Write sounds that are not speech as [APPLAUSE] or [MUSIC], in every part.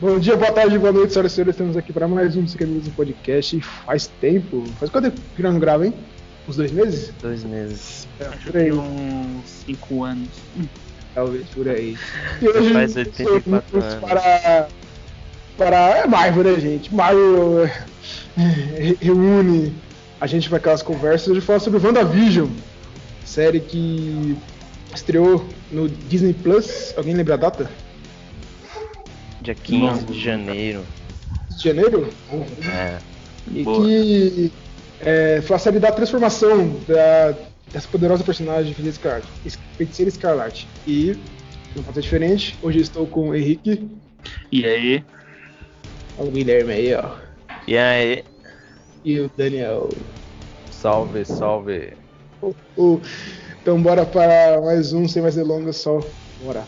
Bom dia, boa tarde, boa noite, senhoras e senhores. Estamos aqui para mais um Psicanalismo do Podcast. Faz tempo. Faz quanto tempo que nós não grava, hein? Uns dois meses? Dois meses. É, Acho por aí. que uns 5 anos. Talvez por aí. [LAUGHS] E hoje Faz 84 reunimos anos. para. Para. É Marvel, né, gente? Marvel é, re- reúne a gente para aquelas conversas. Hoje fala sobre WandaVision, série que estreou no Disney Plus. Alguém lembra a data? Dia 15 de janeiro. De janeiro? É. E Boa. que é, foi a série da transformação da, dessa poderosa personagem Feiticeira Escarlate. Feiticeira Escarlate. E, não pode ser diferente, hoje estou com o Henrique, E aí? o Guilherme aí, ó, E aí? e o Daniel. Salve, salve. Então bora para mais um, sem mais delongas, só bora.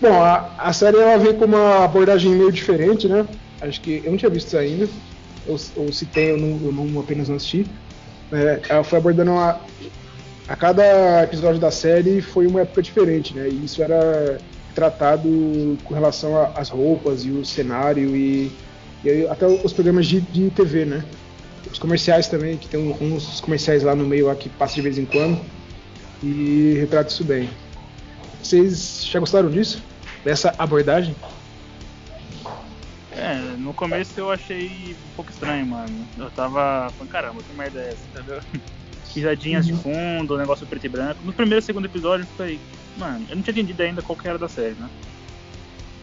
Bom, a, a série ela vem com uma abordagem meio diferente, né? Acho que eu não tinha visto isso ainda. Ou, ou se tem, eu não, eu não apenas não assisti. É, ela foi abordando a, cada episódio da série foi uma época diferente, né? E isso era tratado com relação às roupas e o cenário e, e até os programas de, de TV, né? Os comerciais também, que tem uns comerciais lá no meio lá que passa de vez em quando e retrata isso bem. Vocês já gostaram disso? Dessa abordagem? É, no começo eu achei um pouco estranho, mano. Eu tava falando, caramba, que merda é essa, entendeu? [LAUGHS] Risadinhas de fundo, negócio preto e branco. No primeiro e segundo episódio eu falei, mano, eu não tinha entendido ainda qual que era da série, né?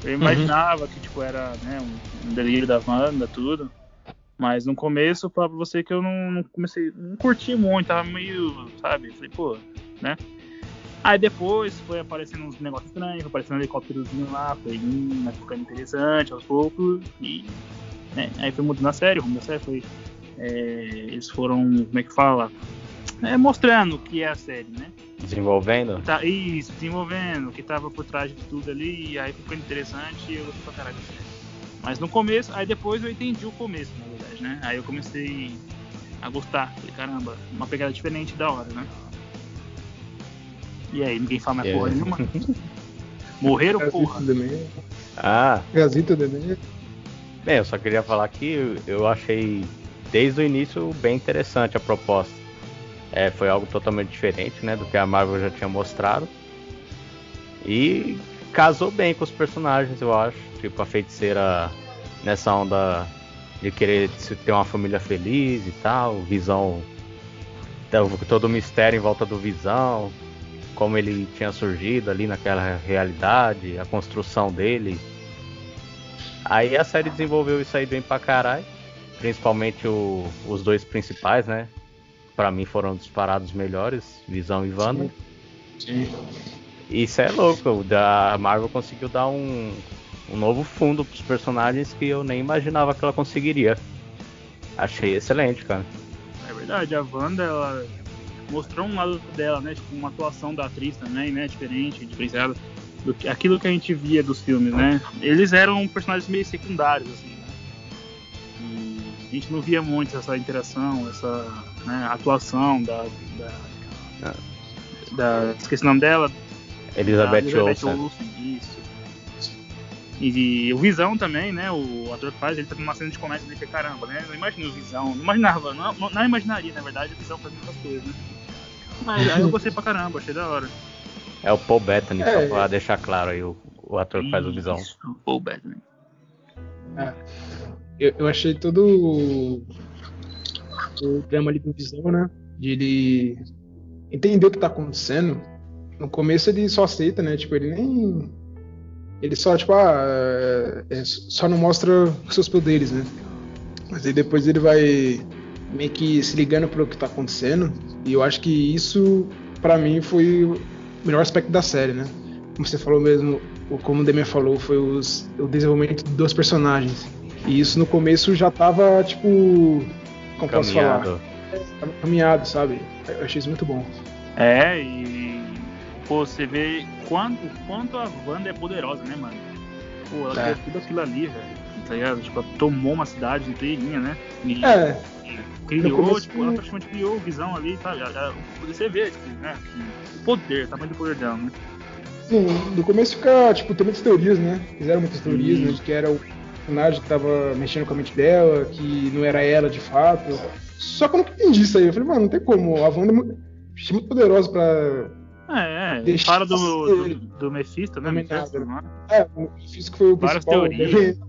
Eu imaginava que, tipo, era né, um, delírio da Wanda, tudo. Mas no começo eu falava pra você que eu não, não comecei, não curti muito, tava meio, sabe? Falei, pô, né? Aí depois foi aparecendo uns negócios estranhos, foi aparecendo um helicópterozinho lá, foi hum, ficando interessante aos poucos, e né, aí foi mudando a série, o rumo da série foi. é, eles foram, como é que fala? É, mostrando o que é a série, né? Desenvolvendo? Tá, isso, desenvolvendo, o que tava por trás de tudo ali, e aí ficando interessante e eu gostei pra caralho da série. Mas no começo, aí depois eu entendi o começo, na verdade, né? Aí eu comecei a gostar, falei, caramba, uma pegada diferente da hora, né? E aí, ninguém fala mais É. porra nenhuma? Morreram, porra? Também. Ah, Gazeta também. bem, eu só queria falar que eu- achei desde o início bem interessante a proposta. É, foi algo totalmente diferente, né, do que a Marvel já tinha mostrado. E casou bem com os personagens, eu acho. Tipo, a feiticeira nessa onda de querer ter uma família feliz e tal, visão. então, Todo o mistério em volta do visão, como ele tinha surgido ali naquela realidade, a construção dele. Aí a série desenvolveu isso aí bem pra caralho. Principalmente o- os dois principais, né? Pra mim foram disparados melhores, Visão e Wanda. Sim. Isso é louco, da Marvel conseguiu dar um, um novo fundo pros personagens que eu nem imaginava que ela conseguiria. Achei excelente, cara. É verdade, a Wanda, ela mostrou um lado dela, né? Tipo, uma atuação da atriz também, né? Diferente, diferenciada. Do que, aquilo que a gente via dos filmes, né? Eles eram personagens meio secundários, assim, né? E a gente não via muito essa interação, essa né, atuação da. da, da esqueci o nome dela, Elizabeth, a Olsen. Olsen, isso. E, o Visão também, né? O ator que faz, ele tá numa cena de comédia dele que caramba, né? Eu imagino o Visão, não imaginava, não, não, não imaginaria, na verdade, o Visão fazendo essas coisas, né? Mas aí eu [LAUGHS] gostei pra caramba, achei da hora. É o Paul Bettany, É. só pra deixar claro aí o, o ator que faz o Visão. Isso, o Paul Bettany. Eu, eu achei todo o, o drama ali do Visão, né? De ele entender o que tá acontecendo. No começo ele só aceita, né? Tipo, ele nem. Ele só, tipo, ah, é, é, só não mostra os seus poderes, né? Mas aí depois ele vai meio que se ligando pro que tá acontecendo. E eu acho que isso, pra mim, foi o melhor aspecto da série, né? Como você falou mesmo, ou como o Demian falou, foi os, o desenvolvimento dos personagens. E isso no começo já tava, tipo. Como posso falar? Caminhado. Tava caminhado, sabe? Eu achei isso muito bom. É, e pô, você vê quanto, quanto a Wanda é poderosa, né, mano? Pô, ela É. fez tudo aquilo ali, velho. Tá ligado? Tipo, ela tomou uma cidade inteirinha, né? E É, criou, tipo, ela praticamente criou visão ali, sabe? Ela- ela- Você vê, tipo, né? que o poder, o tamanho do poder dela, né? Sim, no começo fica, tipo, tem muitas teorias, né? Fizeram muitas teorias, Sim. né? De que era o personagem que tava mexendo com a mente dela, que não era ela de fato. Só que eu nunca entendi isso aí. Eu falei, mano, não tem como. A Wanda é mu- é muito poderosa pra. É, é. Deixa Fala do, do, do Mephisto, né? Também Mephisto, não é? É, o Mephisto que foi o Várias principal. teorias.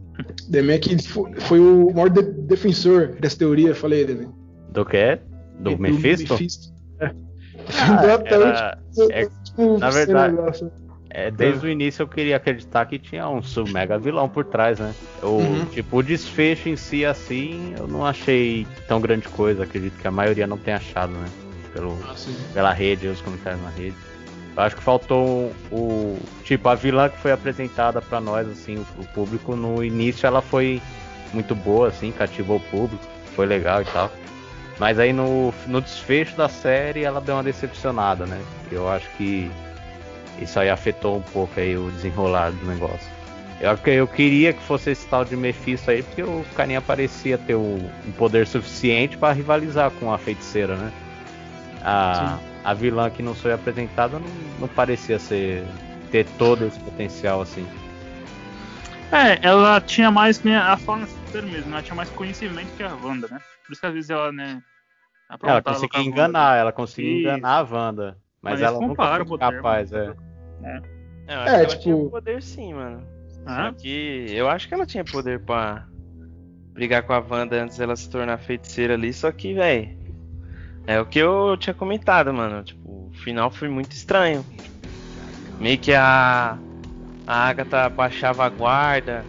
Que foi, foi o maior de- defensor dessa teoria, falei, Demi. Do que? Do Mephisto? É. [LAUGHS] Ah, era- é- tipo, na verdade-. É, desde o início eu queria acreditar que tinha um sub mega vilão por trás, né? O, Uhum. Tipo, o desfecho em si, assim, eu não achei tão grande coisa. Acredito que a maioria não tenha achado, né? Pelo, Assim. pela rede, os comentários na rede. Acho que faltou o. Tipo, a vilã que foi apresentada pra nós, assim, o, o público, no início ela foi muito boa, assim, cativou o público, foi legal e tal. Mas aí no, no desfecho da série ela deu uma decepcionada, né? Eu acho que isso aí afetou um pouco aí o desenrolar do negócio. Eu, eu queria que fosse esse tal de Mephisto aí, porque o carinha parecia ter o- um poder suficiente pra rivalizar com a feiticeira, né? A, a vilã que não foi apresentada não, não parecia ser ter todo esse potencial assim. É, ela tinha mais, que nem a forma sério mesmo, ela tinha mais conhecimento que a Wanda, né? Por isso que às vezes ela, né. Ela conseguia Wanda. enganar, ela conseguia Isso. enganar a Wanda. Mas, Mas ela eles nunca foi o poder, capaz, mano. é. Eu É, acho que ela tipo- tinha poder sim, mano. Ah, Só que eu acho que ela tinha poder pra brigar com a Wanda antes dela se tornar feiticeira ali, só que, velho. É o que eu tinha comentado, mano. Tipo, o final foi muito estranho. Meio que a. A Agatha baixava a guarda,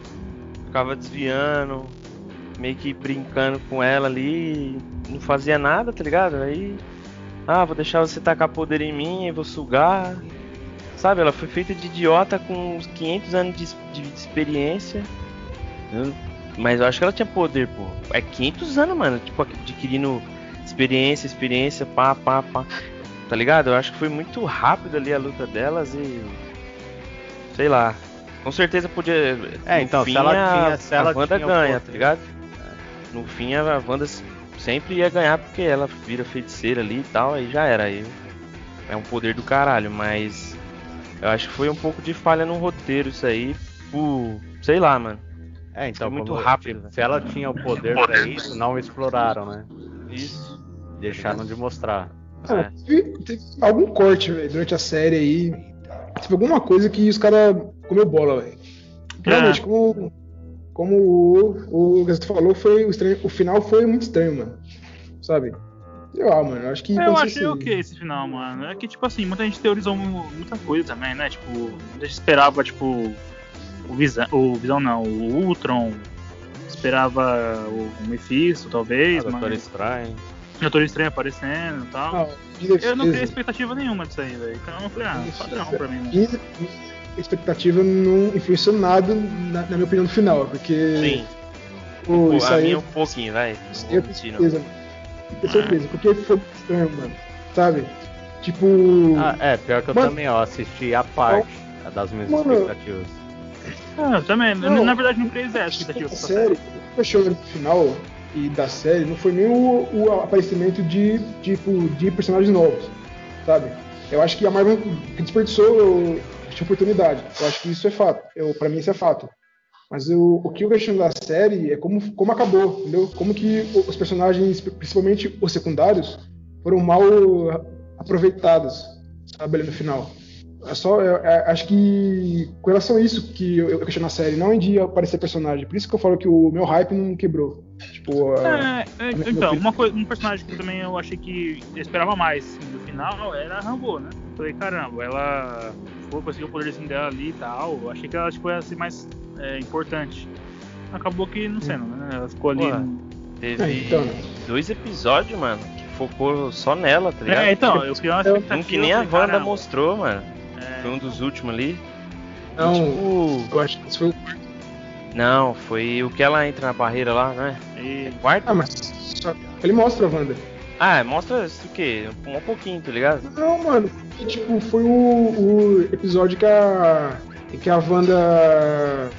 ficava desviando, meio que brincando com ela ali, não fazia nada, tá ligado? Aí. Ah, vou deixar você tacar poder em mim e vou sugar. Sabe, ela foi feita de idiota com uns 500 anos de, de experiência. Eu- Mas eu acho que ela tinha poder, pô. É 500 anos, mano. Tipo, adquirindo experiência, experiência, pá, pá, pá. Tá ligado? Eu acho que foi muito rápido ali a luta delas e. Sei lá. Com certeza podia. É, no então, se fim, ela a- tinha- se ela a Wanda o ganha, tá ligado? No fim, a Wanda sempre ia ganhar porque ela vira feiticeira ali e tal, aí já era. Aí é um poder do caralho, mas eu acho que foi um pouco de falha no roteiro isso aí, por, sei lá, mano. É, então, Foi muito rápido, se ela tinha o poder pra isso, não exploraram, né? Isso. Deixaram de mostrar. Ah, teve, teve algum corte, velho, durante a série aí. Teve alguma coisa que os caras comeu bola, velho. Realmente, É. como, como o, o Gazeta falou, foi o, estranho, o final foi muito estranho, mano. Sabe? Sei lá, mano. Acho que. Eu achei você- ok esse final, mano. É que, tipo assim, muita gente teorizou mu- muita coisa também, né? Tipo, muita gente esperava, tipo, o Visão, o Visão não, o Ultron. Esperava o Mephisto, talvez, Ah, Doutor mas Estranho. Doutor Estranho aparecendo e tal. Ah, de Eu não criei expectativa nenhuma disso aí, velho. Então eu falei, ah, padrão pra mim, né? Minha expectativa não influenciou nada, na, na minha opinião, no final, porque. Sim. Pô, Pô, isso a aí. minha um pouquinho, vai. Eu tenho certeza, mano. Tenho certeza, porque foi muito estranho, mano. Sabe? Tipo. Ah, é, pior que eu Mano- também, ó, assisti a parte das minhas Mano- expectativas. Ah, eu também. Não. na verdade, não criei zero expectativa A pra essa série, o que eu no final e da série não foi nem o, o aparecimento de, tipo, de personagens novos, sabe? Eu acho que a Marvel desperdiçou essa oportunidade. Eu acho que isso é fato. Eu, pra mim, isso é fato. Mas eu, o que eu vejo da série é como, como acabou, entendeu? Como que os personagens, principalmente os secundários, foram mal aproveitados, sabe, ali no final. É só, eu, eu acho que com relação a isso que eu, eu questiono a série, não em de aparecer personagem. Por isso que eu falo que o meu hype não quebrou. Tipo, a- É, é, meu então, uma coisa, um personagem que também eu achei que eu esperava mais assim, no final era a Rambo, né? Falei, caramba, ela foi conseguiu o poderzinho dela ali e tal. Eu achei que ela tipo, ia ser mais é, importante. Acabou que não sendo, né? Ela ficou ali. No- Teve É, então. dois episódios, mano, que focou só nela, tá ligado? É, então, eu criei uma expectativa. Um que nem a Wanda caramba, mostrou, mano. É, Foi um dos últimos ali. não, Tipo. eu acho que isso foi o. Não, foi o que ela entra na barreira lá, né? e- É quarto? Ah, mas só- ele mostra a Wanda. Ah, mostra isso o quê? Um pouquinho, tá ligado? Não, mano, e, tipo, foi o, o episódio que a. que a Wanda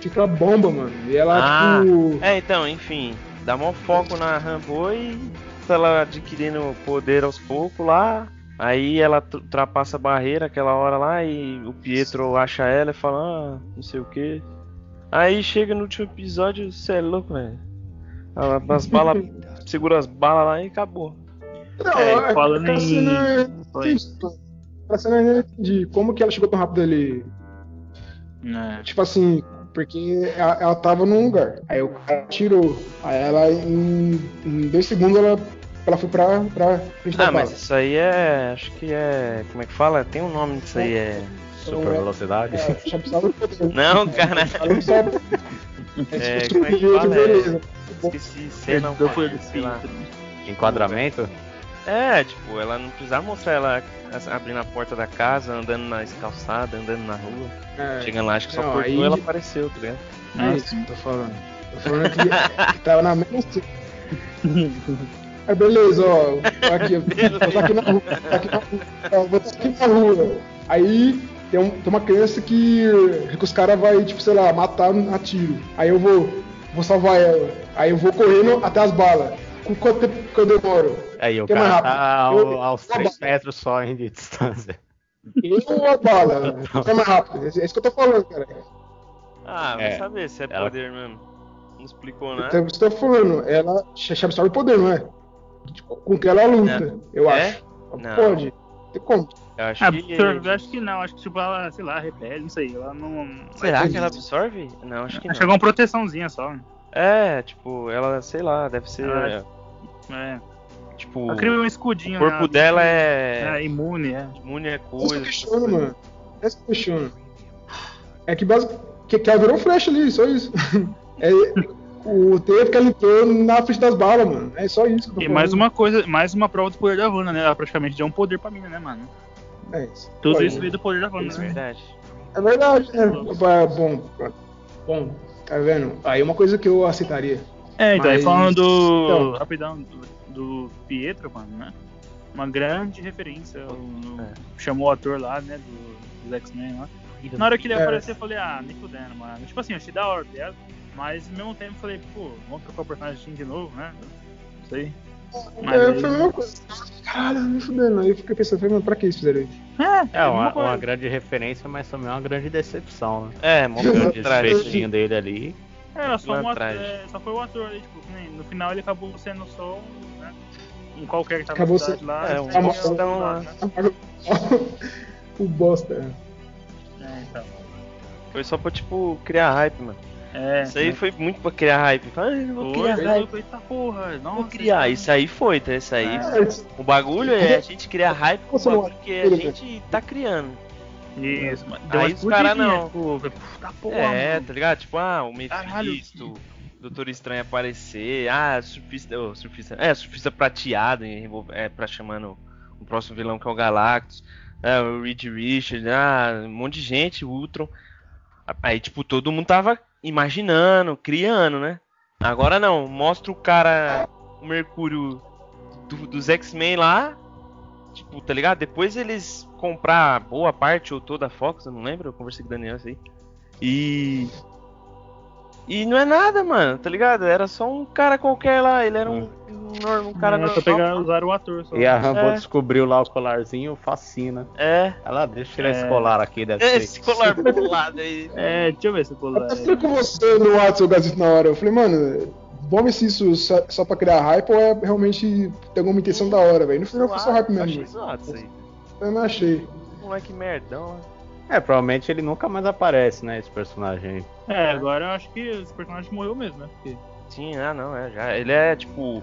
fica bomba, mano. E ela, Ah, tipo. É, então, enfim, dá maior foco na Rambo e ela adquirindo poder aos poucos lá. Aí ela tr- ultrapassa a barreira aquela hora lá e o Pietro acha ela e fala, ah, não sei o que. Aí chega no último episódio, você é louco, velho. Ah, As balas, [LAUGHS] segura as balas lá e acabou. Não, É, é, falando aquela em- cena- cena eu não entendi. Como que ela chegou tão rápido ali? É. Tipo assim, porque ela, ela tava num lugar. Aí o cara tirou. Aí ela, em, em dois segundos, ela, ela foi pra, pra da Ah, mas isso aí é. Acho que é. Como é que fala? Tem um nome disso aí, é. Super velocidade. É, do poder. [LAUGHS] Não, cara. É, tipo, como é que fala? beleza. Esqueci, sei não. Perdeu foi cara, sei lá. Enquadramento? É, tipo, ela não precisava mostrar ela abrindo a porta da casa, andando na calçada, andando na rua. É, Chegando lá, acho que só Não, cortou aí- e ela apareceu, tá ligado? é isso que eu tô falando. Tô falando que, que tava na mesma cena. [LAUGHS] Aí beleza, ó. [LAUGHS] Aqui, vou estar aqui na rua. Tá aqui na rua. ó, Vou estar aqui na rua. Aí tem, um- tem uma criança que, que os caras vão, tipo, sei lá, matar a tiro. Aí eu vou, vou salvar ela. Aí eu vou correndo até as balas. Com quanto tempo que eu demoro? Aí o é cara tá ao- Eu- aos eu- 3 metros só hein, de distância. Eu ou a bala? Que [LAUGHS] é mais rápido. É isso que eu tô falando, cara. Ah, vai É, saber se é ela- poder mesmo. Não explicou nada. Então, você tá falando, ela já absorve poder, não é? Tipo, Com que ela luta, eu É? acho. Não. Pode. Tem como. Eu acho Ah, que. eu acho que não, acho que tipo, ela, sei lá, repele, não sei, ela não. Será que ela absorve? Não, acho que Acho que é não. uma proteçãozinha só. É, tipo, ela, sei lá, deve ser. Ah, É. Tipo, Ela cria um o escudinho. corpo né? dela é. É imune, é. imune É isso que coisa. eu questiono, mano. É isso que eu questiono. É que, basic... que, que ela virou flash ali, só isso. [LAUGHS] É, o tempo que ela entrou na frente das balas, mano. É só isso que eu tô E falando. mais uma coisa, mais uma prova do poder da Wanda, né? Ela praticamente deu um poder pra mina, né, mano? É isso. Tudo Pode. isso veio do poder da Wanda, É né? verdade. É verdade, né? Bom, bom, tá vendo? Aí uma coisa que eu aceitaria. É, então, aí Mas- falando do. Então. Rapidão, do, do Pietro, mano, né? Uma grande referência. o- É. Chamou o ator lá, né? Do, dos X-Men lá. Na hora que ele É. apareceu, eu falei, ah, nem fudendo, mano. Tipo assim, eu achei da hora, tá ligado? Mas ao mesmo tempo eu falei, pô, vamos trocar o personagem de novo, né? Não sei. Mas é, aí- foi a mesma coisa. Caralho, me fudendo. Aí eu fiquei pensando, falei, mano, pra que isso fizeram isso? É, É uma, coisa. uma grande referência, mas também uma grande decepção, né? É, mó O desfechinho dele ali. É, só, um ator, é, só foi o ator ali, tipo, no final ele acabou sendo só um, né, um qualquer que tava Acabou na cidade lá. é, um bostão lá. né? [LAUGHS] o bosta. É, então. Foi só pra, tipo, criar hype, mano. É, Isso aí foi muito pra criar hype. "Ah, eu vou criar foi, hype. eita porra, nossa. Vou criar. isso aí foi, tá? Isso aí. É. O bagulho é a gente criar hype com o bagulho que a gente tá criando. Isso, mano. Aí os cara explodidinha, não. Tipo, puta porra, é, mano. tá ligado? Tipo, ah, o. Mephisto, Doutor Estranho aparecer, ah, surfista, oh, surfista, é, surfista prateado, é, pra chamando o próximo vilão que é o Galactus, é, o Reed Richards, ah, um monte de gente, o Ultron. Aí, tipo, todo mundo tava imaginando, criando, né? Agora não, mostra o cara, o Mercúrio do- dos X-Men lá, tipo, tá ligado? Depois eles comprar boa parte ou toda a Fox, eu não lembro, eu conversei com o Daniel isso aí. E. E não é nada, mano, tá ligado? Era só um cara qualquer lá, ele era um, um, um cara é, normal. só pegar, usar o ator só. E a Rambo É. descobriu lá o colarzinho, fascina. É, Ela deixa eu tirar É. esse colar aqui, deve esse ser. colar [LAUGHS] bolado aí. É, deixa eu ver se eu pular. Eu falei com você no WhatsApp, Gazito, na hora. Eu falei, mano, vamos ver se isso só, só pra criar hype ou é realmente tem alguma intenção da hora, velho. No final foi só hype Achei mesmo. zoado isso aí. Eu não achei. Moleque merdão, né? É, provavelmente ele nunca mais aparece, né, esse personagem aí. É, agora eu acho que esse personagem morreu mesmo, né? Porque Sim, ah não, é já. Ele é tipo.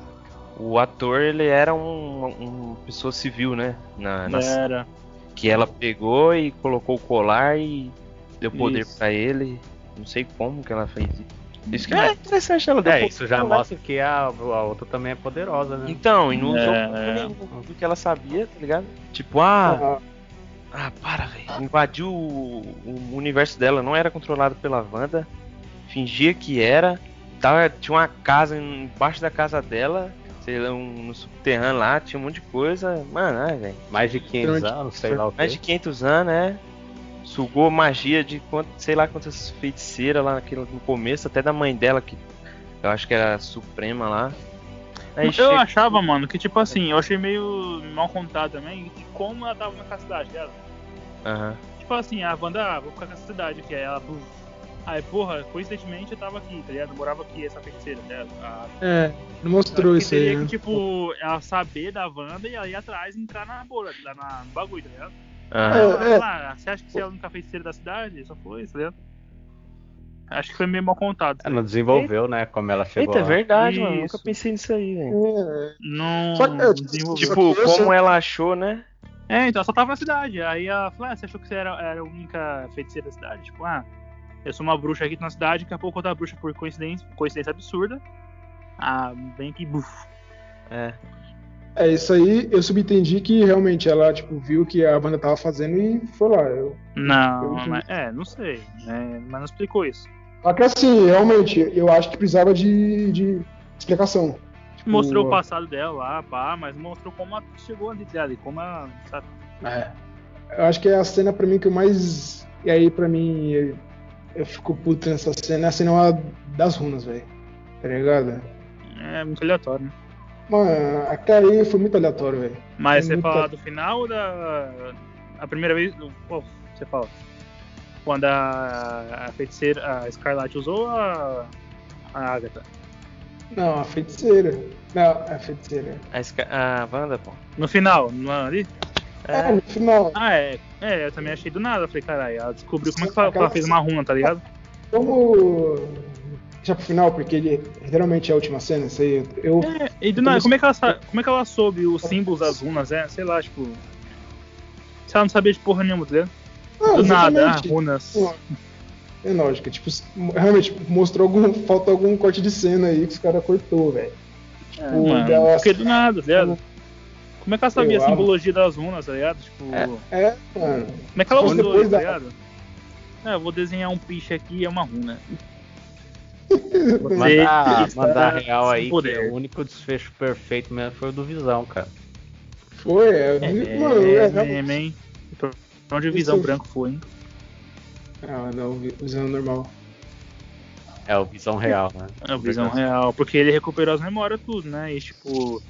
O ator, ele era um, um pessoa civil, né? Na, na- era. Que ela pegou e colocou o colar e deu poder Isso. pra ele. Não sei como que ela fez isso. Isso que é interessante, ela deu É, isso já ela. mostra que a, a outra também é poderosa, né? Então, e não usou É, pra é. nenhum do que ela sabia, tá ligado? Tipo, ah, Ah, ah, para, velho. Invadiu o, o universo dela, não era controlado pela Wanda. Fingia que era. Tava, tinha uma casa embaixo da casa dela. Sei lá, um, no subterrâneo lá, tinha um monte de coisa. Mano, ai, velho. Mais de 500 Durante- anos, sei lá o Mais de quê. 500 anos, né? Sugou magia de sei lá quantas feiticeiras lá naquele, no começo, até da mãe dela, que eu acho que era a Suprema lá. Aí eu chega- achava, mano, que tipo assim, eu achei meio mal contado também de como ela tava naquela cidade, tá Aham. Tipo assim, a Wanda, ah, vou ficar nessa cidade aqui. Aí ela, buf. Aí, porra, coincidentemente eu tava aqui, tá ligado? Eu morava aqui, essa feiticeira, tá ligado? A- É, não mostrou que isso aí, teria né? que, tipo, ela saber da Wanda e ela ir atrás e entrar na bolha, lá na, no bagulho, tá ligado? Aham. É, é. ah, você acha que você é a única feiticeira da cidade? Só foi, tá ligado? Acho que foi meio mal contado. Ela não desenvolveu, né? Como ela chegou Eita, é lá. verdade, mano. Isso. Nunca pensei nisso aí, velho. É, Não Só que, Tipo, que como ela achou, né? É, então, ela só tava na cidade. Aí ela falou, ah, você achou que você era, era a única feiticeira da cidade? Tipo, ah, eu sou uma bruxa aqui na cidade, daqui a pouco outra bruxa por coincidência, coincidência absurda. Ah, bem que buf. É. É, isso aí eu subentendi que realmente ela, tipo, viu o que a banda tava fazendo e foi lá. Eu... Não, Eu- mas, é, não sei. né, mas não explicou isso. Só que assim, realmente, eu acho que precisava de, de explicação. Tipo, Mostrou o passado dela lá, pá, mas mostrou como ela chegou ali? E como ela, sabe? É. Eu acho que é a cena pra mim que eu mais. E aí, pra mim, eu, eu fico puto nessa cena. É a cena das runas, velho. Tá ligado? É muito aleatório, né? Mano, aquela aí foi muito aleatório, velho. Mas você Muita- fala do final ou da. A primeira vez. Qual você fala? Quando a, a feiticeira, a Scarlet usou a. A Agatha. Não, a feiticeira. Não, a feiticeira. A, Sca- a Wanda, pô. No final, não é ali? É, no final. Ah, é. É, eu também achei do nada. Eu falei, caralho, ela descobriu como é que ela, ela fez uma runa, tá ligado? Vamos. Deixar pro final, porque ele realmente é a última cena, isso aí. Eu. É, e do nada, como é que ela, sa- como é que ela soube os símbolos das runas, é? Sei lá, tipo. Se ela não sabia de porra nenhuma, tá ligado? Não, Do nada, ah, exatamente. runas. Pô, É lógico, tipo, realmente mostrou algum. [LAUGHS] Falta algum corte de cena aí que os caras cortou, velho. É, Tipo, mano, dela- porque do nada, tá ligado? Como é que ela sabia a simbologia das runas, tá ligado? Tipo, É, mano. como é que ela Mas usou tá da- ligado? É, eu vou desenhar um piche aqui e é uma runa. [LAUGHS] Mandar, mandar real aí que o único desfecho perfeito mesmo foi o do Visão, cara. Foi, é. É, mano, é, é, realmente- mesmo, hein? Pra onde o Visão Isso- Branco foi, hein? Ah, não, visão normal. É o Visão Real, né? É o Visão Real, porque ele recuperou as memórias tudo, né? E tipo.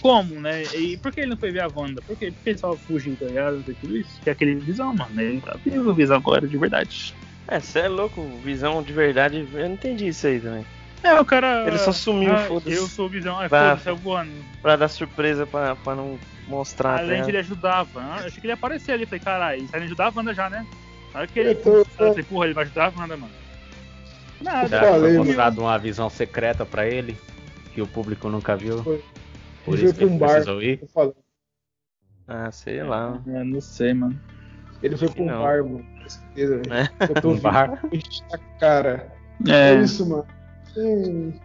Como, né? E por que ele não foi ver a Wanda? Por que, por que ele só fugiu, tá ligado? Tudo isso? Que é aquele Visão, mano. Ele tá vivo, o Visão agora, de verdade. É, você é louco, visão de verdade. Eu não entendi isso aí também. É, o cara. Ele só sumiu, ah, foda-se. Eu sou o Visão, Vá. foda-se, saiu voando. Pra dar surpresa pra, pra não mostrar. Além tá de ele ligado? ajudar a Wanda, eu achei que ele ia aparecer ali. Falei, caralho, ele tá ajudar a Wanda já, né? Na hora que ele. Tô- eu falei, porra, ele vai ajudar a Wanda, mano. Nada. Falei, foi mano. mostrado uma visão secreta pra ele? Que o público nunca viu? Foi. Por isso que ele um bar. precisou ir? Eu falei. Ah, sei lá. Eu não sei, mano. Ele foi pra um Não. bar, mano. Com certeza, velho. É. Eu tô Um bar? Enche a cara. É. É isso, mano. Sim.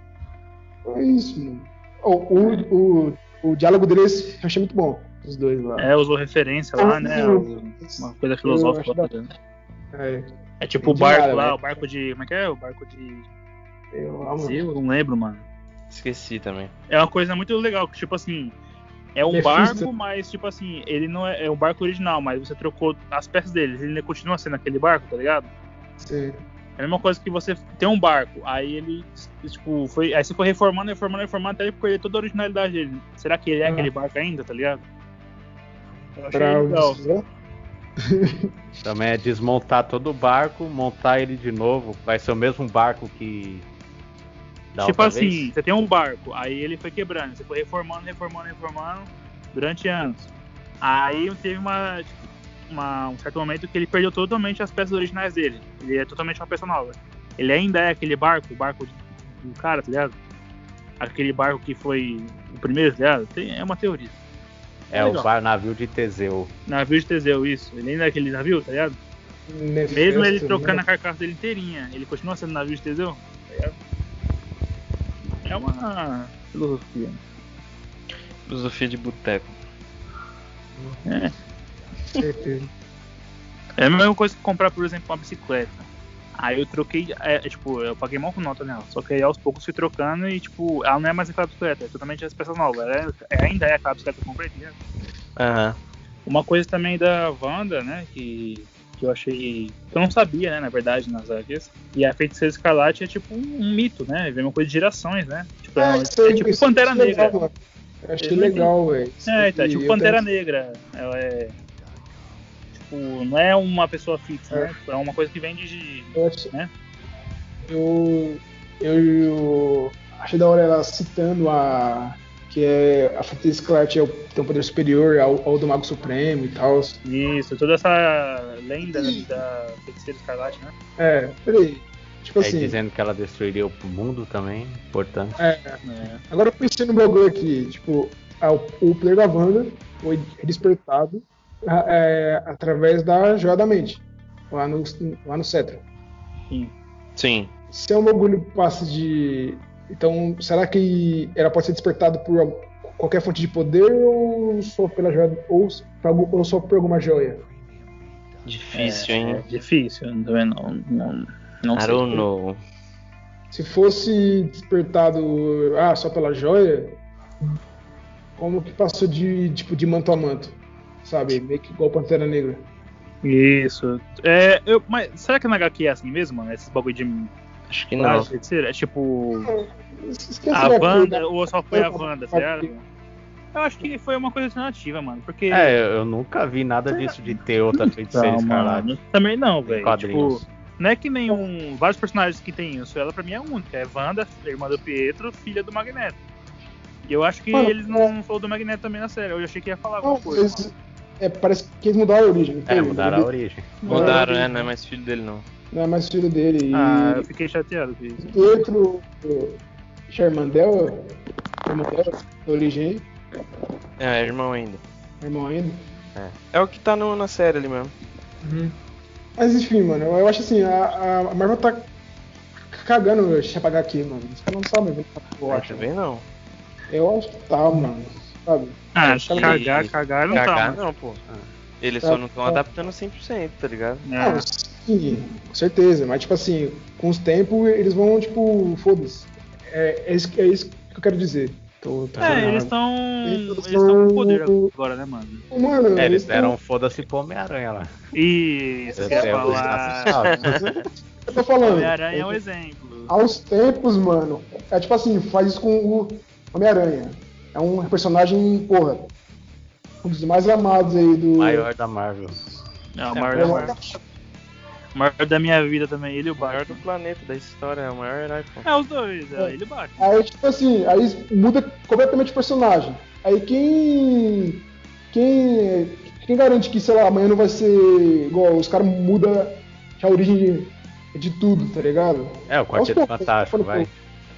É isso, mano. O, o, o, o diálogo deles eu achei muito bom. Os dois lá. É, usou referência lá, né? Uma coisa filosófica. Eu. É, É tipo o barco nada, lá, né? o barco de. Como é que é? O barco de. eu amo. Eu não lembro, mano. Esqueci também. É uma coisa muito legal, que tipo assim. É um Mephisto. barco, mas tipo assim, ele não é, é um barco original, mas você trocou as peças dele, ele ainda continua sendo aquele barco, tá ligado? Sim. É a mesma coisa que você tem um barco, aí ele, tipo, foi. Aí você foi reformando, reformando, reformando, até ele perder toda a originalidade dele. Será que ele é Ah. aquele barco ainda, tá ligado? Eu achei Pra legal. você, Também é desmontar todo o barco, montar ele de novo. Vai ser o mesmo barco que. Da tipo assim, vez? você tem um barco, aí ele foi quebrando, você foi reformando, reformando, reformando durante anos. Aí teve uma, uma- um certo momento que ele perdeu totalmente as peças originais dele. Ele é totalmente uma peça nova. Ele ainda é aquele barco, o barco do cara, tá ligado? Aquele barco que foi o primeiro, tá ligado? Tem- é uma teoria. É o bar navio de Teseu. Navio de Teseu, isso. Ele ainda é aquele navio, tá ligado? Mephisto, Mesmo ele né? trocando a carcaça dele inteirinha, ele continua sendo navio de Teseu, tá ligado? É uma filosofia. Filosofia de boteco. É. Certeza. É a mesma coisa que comprar, por exemplo, uma bicicleta. Aí eu troquei, é, é, tipo, eu paguei mal com nota nela. Só que aí aos poucos fui trocando e, tipo, ela não é mais aquela bicicleta, é totalmente as peças novas. Ela é- é- ainda é aquela bicicleta que eu comprei, tá ligado? Aham. Uma coisa também da Wanda, né, que, que eu achei. que eu não sabia, né, na verdade, nas HQs. E a feiticeira escarlate é tipo um, mito, né? É uma coisa de gerações, né? Então, É, é, aí, tipo Pantera é legal, Negra. mano. Eu achei legal, velho. É, então, é tipo Pantera penso- Negra. Ela é. Tipo, não é uma pessoa fixa, né? É uma coisa que vem de. Eu, acho- né? eu, eu achei da hora ela citando a. Que é a Feiticeira Escarlate é o- tem um poder superior ao, ao do Mago Supremo e tal. Isso, toda essa lenda da feiticeira escarlate, né? É, peraí. Tipo Aí assim. dizendo que ela destruiria o mundo também, importante. É, É. agora eu pensei no bagulho aqui. Tipo, a- o poder da Wanda foi despertado é, através da Joia da Mente. Lá no, lá no Cetro. Sim. Sim. Se é um bagulho passa de. Então, será que ela pode ser despertada por al- qualquer fonte de poder ou só pela joia? Ou, ou só por alguma joia? Difícil, é, hein? É difícil, não. Não, não I sei. don't know. Se fosse despertado ah, só pela joia, como que passou de tipo de manto a manto? Sabe? Meio que igual Pantera Negra. Isso. É, eu, mas será que na HQ é assim mesmo, mano? Esses bagulho de Acho que não. É tipo. Esquece A Wanda, né? ou só foi a Wanda, tá ligado? Eu acho que foi uma coisa alternativa, mano. Porque. É, eu nunca vi nada disso de ter outra feiticeira escarlate. também não, velho. Tipo, não é que nenhum. Vários personagens que tem isso. Ela pra mim é única. É Wanda, irmã do Pietro, filha do Magneto. E eu acho que Mano, eles não falou do Magneto também na série. Eu achei que ia falar alguma coisa. eles- é, parece que eles mudaram a origem. É, foi? mudaram a origem. Mudaram, né? Não é mais filho dele, não. Não é mais filho dele. E Ah, eu fiquei chateado com isso. Pietro Charmandel, Charmandel, da origem, É, é irmão ainda. irmão ainda. É o que tá no- na série ali mesmo. Mas enfim, mano, eu acho assim, a, a Marvel tá cagando o HQ aqui, mano. Os caras não sabem eu Eu acho. também não. Eu acho que tá, mano. Sabe? Ah, cagar, cagar não Cagar tá. não, pô. Eles Tá, só não estão tá. adaptando 100%, tá ligado? É. Não, sim, com certeza. Mas, tipo assim, com os tempos, eles vão, tipo, foda-se. É, é, isso, é isso que eu quero dizer. Tô, tô É, eles estão. Eles estão com poder agora, né, mano? Mano, É, eles tão- deram um foda-se pro Homem-Aranha lá. Isso, quer é, falar. Eu tô falando. Homem-Aranha é um exemplo. aos tempos, mano, é tipo assim, faz isso com o Homem-Aranha. É um personagem, porra, um dos mais amados aí do. Maior da Marvel. Não, o É, maior, eu- da Marvel. O maior da minha vida também, ele e o O maior Batman. do planeta, da história, é o maior herói, pô. É, os dois, é, ele e o Batman. Aí, tipo assim, aí muda completamente o personagem. Aí quem. Quem. Quem garante que, sei lá, amanhã não vai ser igual, os caras mudam a origem de, de tudo, tá ligado? É, o Quarteto Fantástico, vai.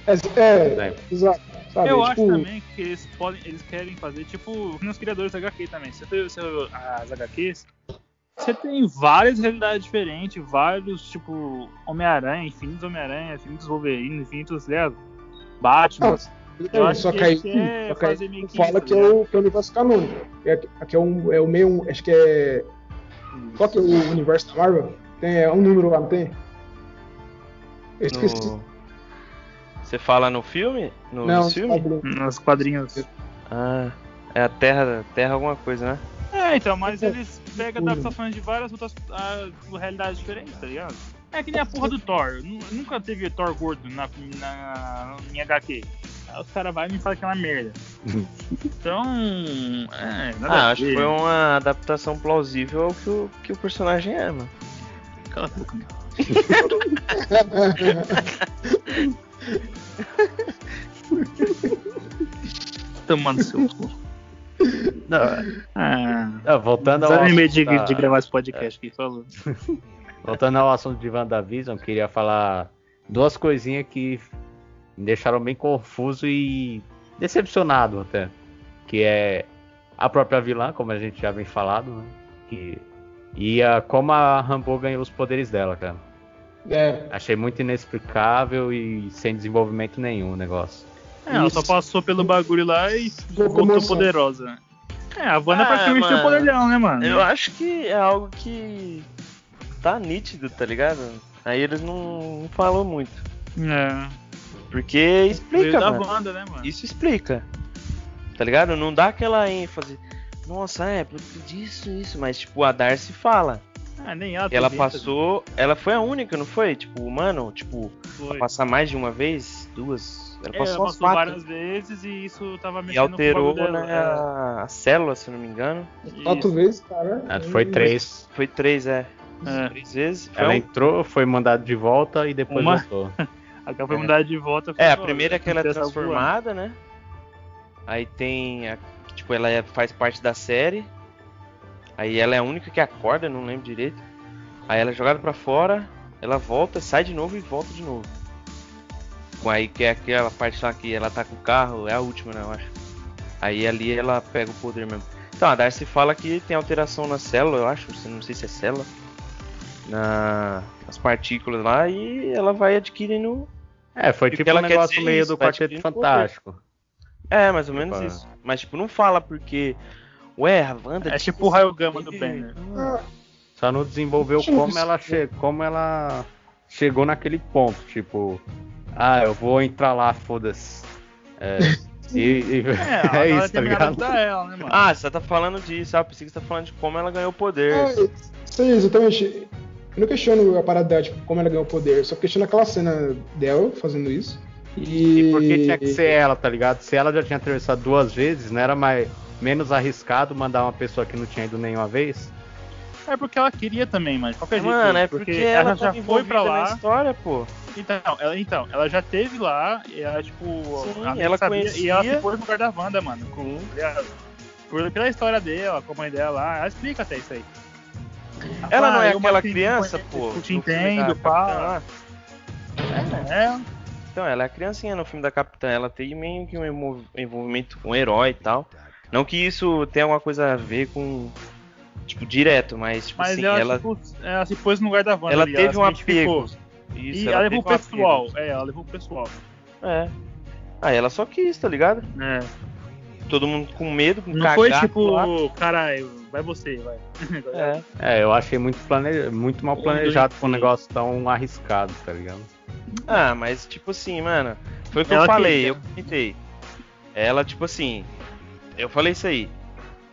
É, é, exato. Sabe? Eu É, acho tipo, também que eles podem, eles querem fazer tipo nos criadores da HQ também. Você tem você- as HQs, você tem várias realidades diferentes, vários tipo Homem-Aranha, infinitos Homem-Aranha, infinitos Wolverine, infinitos, ligado? Batman. Eu É, acho só que que aí, quer só que aí fala que é, o, que é o universo canônico. É, aqui é, um, é o meio. Acho que é. Qual que é o universo da Marvel? Tem é um número lá, não tem? Eu esqueci. No... Você fala no filme? No, não, filme? Nos quadrinhos. Ah, é a Terra, Terra alguma coisa, né? É, então, mas eles pegam adaptações de várias outras ah, realidades diferentes, tá ligado? É que nem a porra do Thor. Nu- Nunca teve Thor gordo na, na, em HQ. Aí os caras vão e me falam que é uma merda. [LAUGHS] Então. É, nada Ah, acho que foi uma adaptação plausível ao que o, que o personagem é, mano. Cala a boca. [LAUGHS] [LAUGHS] [LAUGHS] Tomando seu cu. Não, Ah. não, voltando ao assunto de, da- de gravar esse podcast aqui, falou. Voltando ao assunto de WandaVision, queria falar duas coisinhas que me deixaram bem confuso e decepcionado até. Que é a própria vilã, como a gente já vem falado, né? Que, e a, como a Rambo ganhou os poderes dela, cara. É, Achei muito inexplicável e sem desenvolvimento nenhum o negócio. É, ela só passou pelo bagulho lá e voltou poderosa. É, a Wanda Ah, praticamente tem o poder dela, né, mano? Eu acho que é algo que tá nítido, tá ligado? Aí eles não, não falam muito. É. Porque explica, da mano. Wanda, né, mano? Isso explica. Tá ligado? Não dá aquela ênfase. Nossa, é, por disso, isso. Mas, tipo, a Darcy fala. Ah, nem ela. Ela também, passou. Ela foi a única, não foi? Tipo, mano, tipo, passar mais de uma vez. duas. Ela É, passou ela passou várias vezes e isso tava E mexendo alterou com o bagulho né, dela. a, a célula, se não me engano. É, Quatro vezes, cara. Ah, Foi três. Foi três, é. É. Três vezes. Foi Ela um- entrou, foi mandada de volta e depois Uma- voltou. [LAUGHS] Aquela foi mudada de volta. É, a primeira é que ela é transformada, né? Aí tem. A, tipo, ela é- faz parte da série. Aí ela é a única que acorda, não lembro direito. Aí ela é jogada pra fora, ela volta, sai de novo e volta de novo. Aí que é aquela parte lá que ela tá com o carro, é a última, né, eu acho. Aí ali ela pega o poder mesmo. Então, a Darcy fala que tem alteração na célula, eu acho, não sei se é célula. Na, nas partículas lá e ela vai adquirindo É, foi tipo um negócio meio do Quarteto Fantástico. É, mais ou menos Tipo, isso. Mas, tipo, não fala porque. Ué, a Wanda. É tipo o raio gama do poder. Banner. Só não desenvolveu como ela, che... como ela chegou naquele ponto. Tipo, ah, eu vou entrar lá, foda-se. É, [LAUGHS] e, e- É, [LAUGHS] é ela isso, tá ligado? ela, né, mano? Ah, você tá falando disso. Ah, eu pensei que você tá falando de como ela ganhou poder. é, isso aí, exatamente. Eu não questiono a parada dela, tipo, como ela ganhou poder. Eu só questiono aquela cena dela fazendo isso. E, E por que tinha que ser ela, tá ligado? Se ela já tinha atravessado duas vezes, não era mais, menos arriscado mandar uma pessoa que não tinha ido nenhuma vez? É porque ela queria também, mano. de Qualquer jeito. Mano, é porque, ela já já foi pra na lá. história, pô. Então ela, então, ela já teve lá, e ela, tipo. Sim, a ela sabia, conhecia. E ela se foi no lugar da Wanda, mano. Com, tá? Por, pela história dela, com a mãe dela lá, ela explica até isso aí. Ela não Ah, é aquela criança, pô. Eu te entendo, pá. É, Então, ela é a criancinha no filme da Capitã. Ela tem meio que um envol- envolvimento com o herói e tal. Não que isso tenha alguma coisa a ver com. Tipo, direto, mas, tipo mas assim, ela, ela, tipo, ela se pôs no lugar da Wanda. ela ali, teve se um apego. Isso, E ela, levou o um pessoal. É, ela levou o pessoal. É. Ah, ela só quis, tá ligado? É. Todo mundo com medo, com Não foi tipo, caralho, vai você, vai. [LAUGHS] É. É, eu achei muito, plane... muito mal planejado pra um negócio tão arriscado, tá ligado? Ah, mas tipo assim, mano. Foi o que Ela eu falei, queria. eu comentei. Ela, tipo assim. Eu falei isso aí.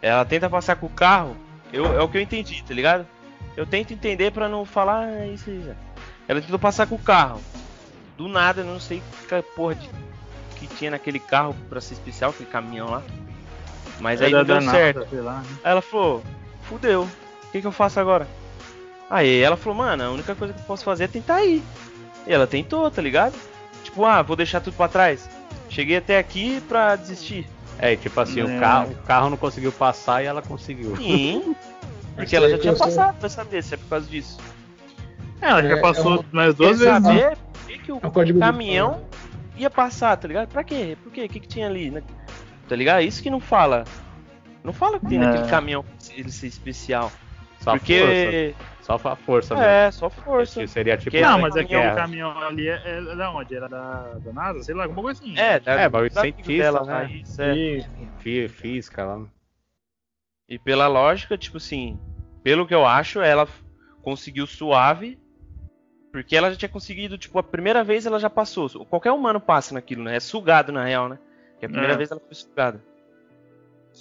Ela tenta passar com o carro. Eu, é o que eu entendi, tá ligado? Eu tento entender pra não falar ah, é isso aí, Zé. Ela tentou passar com o carro. Do nada, não sei que porra de, que tinha naquele carro pra ser especial, aquele caminhão lá. Mas aí Era não deu danada, certo. sei lá. Aí ela falou, fudeu, o que, que eu faço agora? Aí ela falou, mano, a única coisa que eu posso fazer é tentar ir. E ela tentou, tá ligado? Tipo, ah, vou deixar tudo pra trás. Cheguei até aqui pra desistir. É, tipo assim, É. o, carro, o carro não conseguiu passar e ela conseguiu. Sim. [LAUGHS] Porque ela já tinha passado pra saber se é por causa disso. É, ela já É, passou é um- mais duas vezes. né? saber por que, que o É um caminhão ia passar, tá ligado? Pra quê? Por quê? O que, que tinha ali? né? Tá ligado? Isso que não fala. Não fala que tem É. naquele caminhão ele ser especial. Só porque. força. Só a força mesmo. É, só força. Que seria tipo. Não, mas é que o guerra. caminhão ali é, é da onde? Era da, da NASA? Sei lá, alguma coisa assim. É, da, É, bagulho cientista, dela, né? lá, isso, é. Física lá. E pela lógica, tipo assim, pelo que eu acho, ela conseguiu suave. Porque ela já tinha conseguido, tipo, a primeira vez ela já passou. Qualquer humano passa naquilo, né? É sugado na real, né? Que a primeira É. vez ela foi sugada.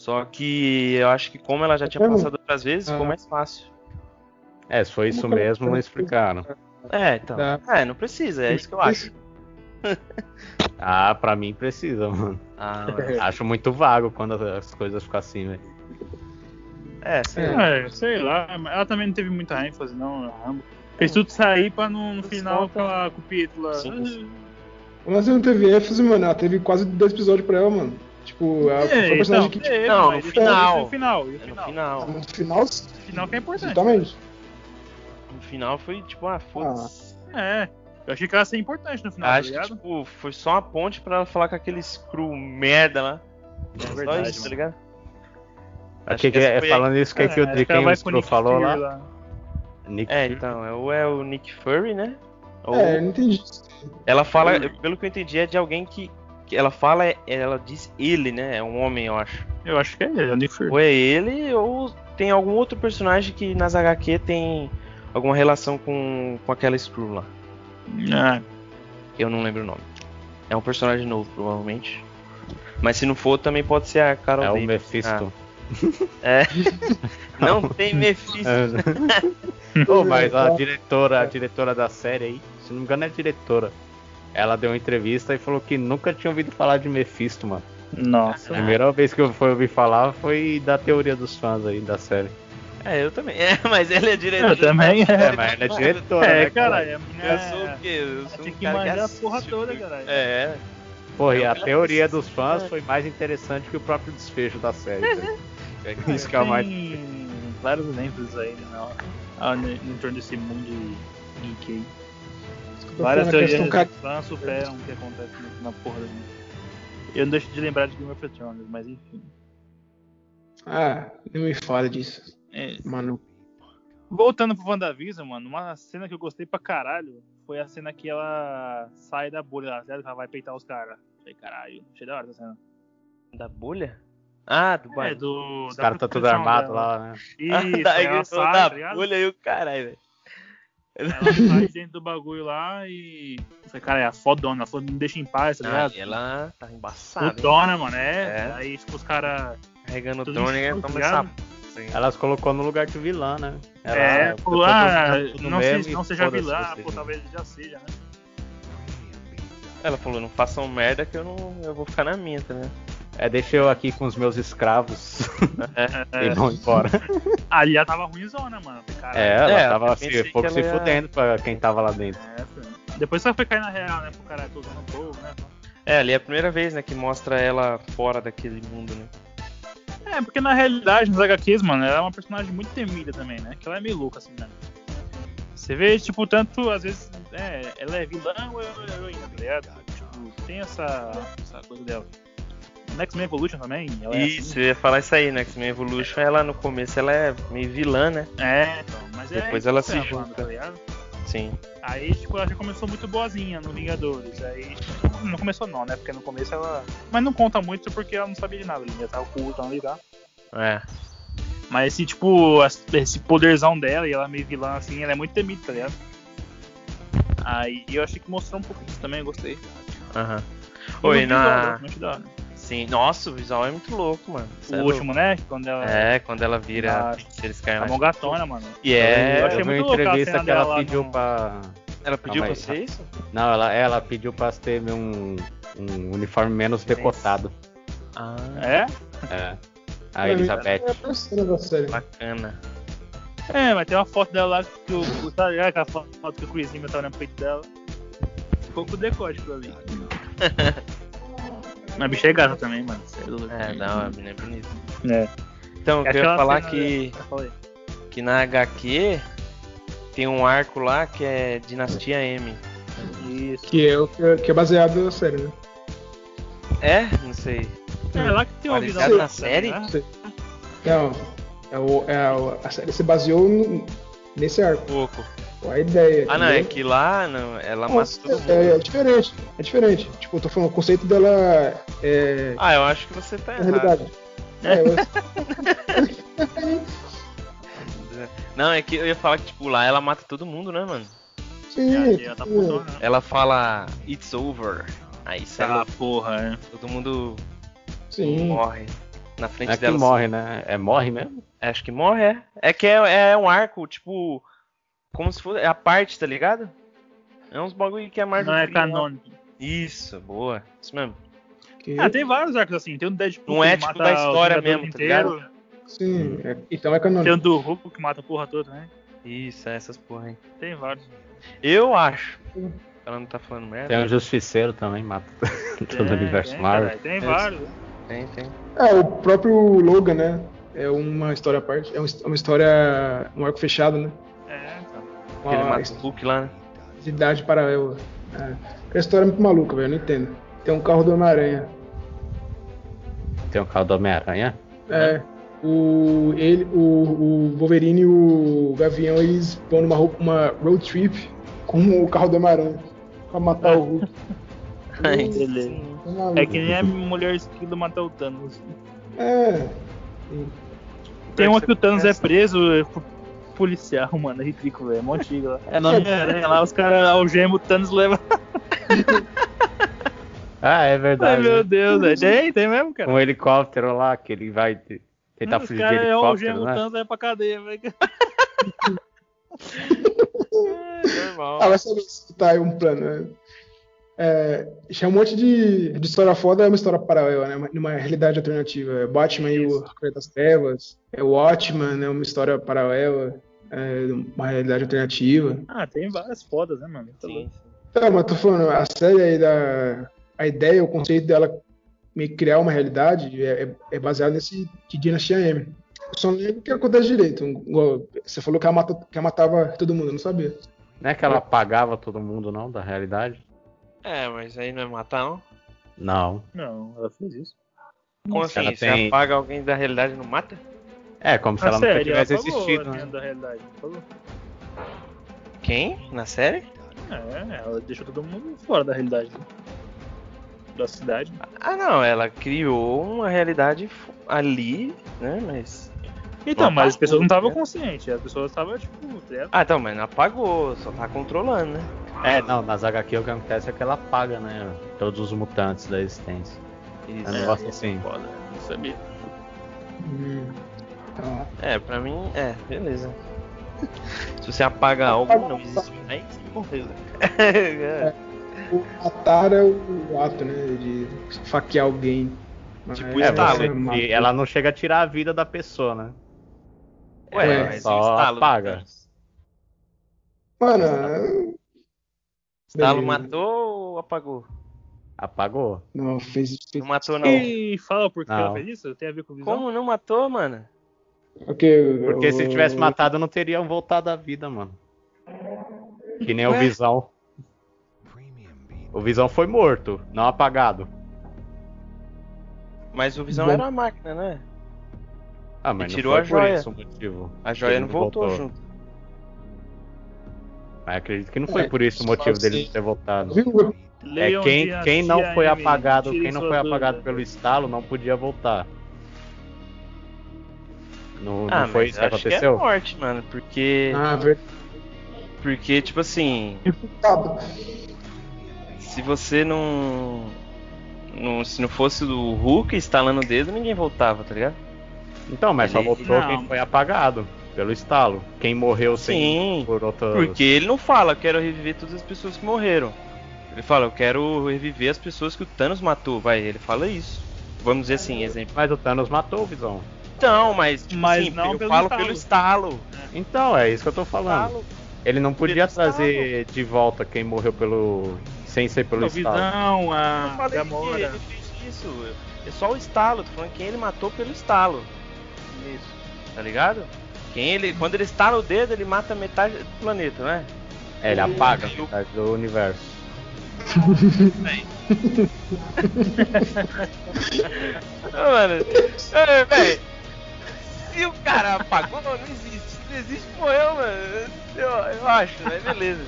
Só que eu acho que como ela já tinha passado outras vezes, ficou Ah. mais fácil. É, se foi isso mesmo, não explicaram. É, então. Tá. É, não precisa, é isso que eu acho. [LAUGHS] Ah, pra mim precisa, mano. Ah, mano. Acho muito vago quando as coisas ficam assim, velho. é, sei lá. É, sei lá. mas Ela também não teve muita ênfase, não. Rambo. Fez tudo sair pra no, no final aquela. Sim, sim. Mas ela não teve ênfase, mano. Ela teve quase dois episódios pra ela, mano. Tipo, foi É, uma personagem então, que, tipo, é, Não, no é final. No final, o É no final. final. no final, O final que é importante. exatamente. No final foi tipo, ah, foda-se. É. Eu achei que ela ia ser importante no final, Acho tá que, tipo, foi só uma ponte pra ela falar com aquele screw merda lá. É só verdade, isso, tá ligado? Que que é, falando isso, que, É, que o de que o o Screw Nick falou Fury lá. Nick É, Fury. então, é ou é o Nick Fury, né? Ou É, eu não entendi. ela fala, pelo que eu entendi, é de alguém que ela fala, é- ela diz ele, né? É um homem, eu acho. Eu acho que é ele, é o Nick Fury. Ou é ele, ou tem algum outro personagem que nas HQ tem alguma relação com, com aquela Screw lá. É. Eu não lembro o nome. É um personagem novo, provavelmente. Mas se não for, também pode ser a Carol É o Davis. Mephisto. É. [LAUGHS] não tem Mephisto. [LAUGHS] Ô, mas a diretora, a diretora da série aí, se não me engano é diretora. Ela deu uma entrevista e falou que nunca tinha ouvido falar de Mephisto, mano. A Nossa. primeira vez que eu fui ouvir falar foi da teoria dos fãs aí da série. É, eu também. É, mas ele é diretor. Eu também, É, é. mas ela é diretora, É, né, cara, cara? é, Eu sou o quê? Eu sou Tem um que cara a assiste porra toda, caralho. É. Pô, e a Eu- teoria dos fãs foi mais interessante que o próprio desfecho da série. cara. [LAUGHS] É isso que é o mais. Tem vários exemplos aí, né? ah, no torno desse mundo geek aí. Várias teorias fãs superam o que acontece na porra do mundo. Eu não deixo de lembrar de Game of Thrones, mas enfim. Ah, não me fala disso. É, Mano, Voltando pro WandaVision, mano, uma cena que eu gostei pra caralho foi a cena que ela sai da bolha lá, certo? Que ela vai peitar os caras. Falei, caralho, achei da hora essa cena. Da bolha? Ah, do É, barulho. do. Os da caras tá tudo armado dela. lá, né? [LAUGHS] Isso, Daí aí ela ele falou sai, da tá bolha e o caralho, velho. Ela sai dentro do bagulho lá e. Falei, cara, é a fodona, ela me deixa em paz, tá Ah, ligado? ela tá embaçada. Fodona, mano, é. É. Aí, tipo, os caras. Carregando o drone e escuro, toma tá essa. Assim. Elas colocou no lugar de vilã, né? Ela- É, ficou falou, todo ah, não, se, não seja vilã, pô, né? talvez já seja, né? Ela falou, não façam merda que eu não. Eu vou ficar na minha, tá ligado? É, deixa eu aqui com os meus escravos É, [LAUGHS] e vão embora. ali já tava ruimzona, mano. Caralho, É, ela É, tava se, pouco se ela fudendo pra quem tava lá dentro. É. Depois só foi cair na real, né? Pro cara, tô usando o povo, né? É, ali é a primeira vez, né, que mostra ela fora daquele mundo, né? É, porque na realidade, nos HQs, mano, ela é uma personagem muito temida também, né? Que ela é meio louca, assim, né? Você vê, tipo, tanto, às vezes, é, ela é vilã ou é heroína, tá ligado? Tipo, tem essa, essa coisa dela. No X-Men Evolution também, é Isso, eu ia falar isso aí, né? X-Men Evolution, ela no começo ela é meio vilã, né? assim. É, então, mas é Depois isso ela se junta. Tá ligado? Sim. Aí, tipo, ela já começou muito boazinha no Vingadores. Aí, não começou não, né? Porque no começo ela... Mas não conta muito porque ela não sabia de nada, ela ainda tava oculta ali, tá? É. Mas esse, tipo, esse poderzão dela e ela meio vilã assim, ela é muito temida, tá ligado? Aí eu achei que mostrou um pouco disso também, eu gostei. Aham. Oi, na. hora. Sim. Nossa, o visual é muito louco, mano. O é último, né? Quando ela. louco. É, quando ela vira Ah, feiticeira Sky A mão gatona, mano. E é. Eu achei eu muito uma louca a cena que ela pediu no- pra. Ela pediu Calma pra ser isso? Não, ela, ela pediu pra ter um, um uniforme menos decotado. Ah, É? É. A mim, Elizabeth. É a terceira da série. bacana. É, mas tem uma foto dela lá que o. Tá ligado? Aquela foto que o Chris Hemsworth tá olhando pro peito dela. Ficou com o decote pra ali. [LAUGHS] Mas a bicha é gata também, mano. É. É, não, a menina é bonita. É. Então, eu queria falar que, que na HQ tem um arco lá que é Dinastia M. Isso. Que é, o que, é baseado na série, né? É? Não sei. É lá que tem uma Baseado visão na da série? né? Não, é o, é a, a série se baseou no- nesse arco. Pouco. A ideia. Ah, não, é que lá não, ela Não, mata todo mundo. é, é diferente, é diferente. Tipo, eu tô falando, o conceito dela é, Ah, eu acho que você tá é errado. realidade. É, eu- [LAUGHS] Não, é que eu ia falar que, tipo, lá ela mata todo mundo, né, mano? sim, Ela tá sim. putona, né? Ela fala, it's over. Aí sai Ah, porra, é. todo mundo sim. morre na frente é que dela. morre, né? É morre mesmo? Acho que morre, é. É que é, é um arco, tipo, como se fosse é a parte, tá ligado? É uns bagulho que a Marvel Não é lá. canônico. Isso, boa. Isso mesmo. Que- Ah, tem vários arcos assim. Tem o do Deadpool é tipo mata da história o mesmo, tá inteiro. Sim, é, então é Tem canônico. o do Hulk que mata a porra toda, né? Isso, é essas porra aí. Tem vários. Eu acho. Ela não tá falando merda. Tem um justiceiro também, mata [LAUGHS] todo o Tem, universo tem, Marvel. caralho, Tem É vários. Tem, tem. É, o próprio Logan, né? É uma história à parte. É um- uma história. um arco fechado, né? É, então. Uma Ele mata o Hulk lá, né? idade paralela. É. A história é muito maluca, velho. eu Não entendo. Tem um carro do Homem-Aranha. Tem o carro do Homem-Aranha. É. O, ele, o, o Wolverine e o Gavião eles vão numa uma road trip com o carro do Homem-Aranha. Pra matar o Hulk. [LAUGHS] Ai, Beleza. sim. Maluco. É que nem a mulher esquilo matar o Thanos. É. Tem uma que o Thanos é preso por policial, [LAUGHS] mano. É ridículo, velho. É mó antigo lá. É no Homem-Aranha lá, os caras algemam o Thanos levam. [LAUGHS] Ah, é Ai, verdade. meu né? Deus, velho. Tem, tem mesmo, cara. Um helicóptero lá que ele vai te- tentar Os fugir de caras algemam o né? Thanos e vai pra cadeia, velho. É, normal. Ah, vai saber se tá aí um plano, né? É, tinha um monte de, de história foda, é uma história paralela, né? Numa realidade alternativa. É Batman e o Cavaleiro das Trevas. É o Watchman, é uma história paralela. É uma realidade alternativa. Ah, tem várias fodas, né, mano? Tá Sim. Então, mas tô falando, a série aí da. A ideia, o conceito dela meio que criar uma realidade é, é- é baseado nesse de Dinastia M. Eu só não lembro o que acontece direito. Você falou que ela, mata, que ela matava todo mundo, eu não sabia. Não é que ela apagava todo mundo, não, da realidade? É, mas aí não é matar, não? Não. Não, ela fez isso. Como assim? ela Você tem- apaga alguém da realidade e não mata? É, como se A ela nunca série, ela tivesse apagou existido, a né? da realidade. Falou. Quem? Na série? É, ela deixou todo mundo fora da realidade. né? Da cidade. Ah, não, ela criou uma realidade ali, né? Mas. Então, Não mas as apagou, pessoas não estavam né? conscientes. As pessoas estavam, tipo? Ah, então, mas não apagou, só tá controlando, né? É, não, nas HQ o que acontece é que ela apaga, né? Todos os mutantes da existência. É um Isso. negócio assim. Foda, não sabia. Hum. Então, É, pra mim, é, beleza. Se você apaga algo, não existe mais, morreu. né? o matar é o ato, né? De faquear alguém. Tipo, Mas, estalo, E mata- ela não chega a tirar a vida da pessoa, né? Ué, É, mas só o estalo. apaga. É. Mano, é- Estalo Beleza. matou ou apagou? Apagou. Não, fez. Não matou, não. E fala por que ela fez isso? Tem a ver com visão? Como não matou, mano? Ok, Porque eu- se tivesse matado, não teriam voltado à vida, mano. Que nem o Ué? Visão. O Visão foi morto, não apagado. Mas o Visão Bom. era uma máquina, né? Ah, mas E não tirou foi a por joia. isso o motivo. A joia não não voltou, voltou. junto. Mas acredito que não foi É, por isso o motivo dele não ter voltado. É quem, quem não foi apagado, quem não foi apagado pelo estalo não podia voltar. Não, Ah, não foi isso que acho que é aconteceu? morte, mano. Porque. Ah, verdade. Porque, tipo assim. Se você não. não se não fosse o Hulk instalando o dedo, ninguém voltava, tá ligado? Então, mas só Ele- voltou Não. quem foi apagado pelo estalo. Quem morreu sem Sim. por outra. Porque ele não fala, eu quero reviver todas as pessoas que morreram. Ele fala, eu quero reviver as pessoas que o Thanos matou, vai. Ele fala isso. Vamos dizer assim, exemplo. Mas o Thanos matou o Visão. Então, mas, tipo Mas assim, não eu pelo falo estalo. pelo estalo. Então, é isso que eu tô falando. Estalo. Ele não podia Pelo estalo. trazer de volta quem morreu pelo. sem ser pelo A estalo. visão, Eu a falei que ele fez isso. É só o estalo, tô falando quem ele matou pelo estalo. Isso. Tá ligado? Quem ele, quando ele estala o dedo, ele mata metade do planeta, né? É, ele apaga Eu- metade do universo. [LAUGHS] Mano, é, véi, o cara apagou, não existe. Se não existe, morreu, mano. Eu, eu acho, né? Beleza.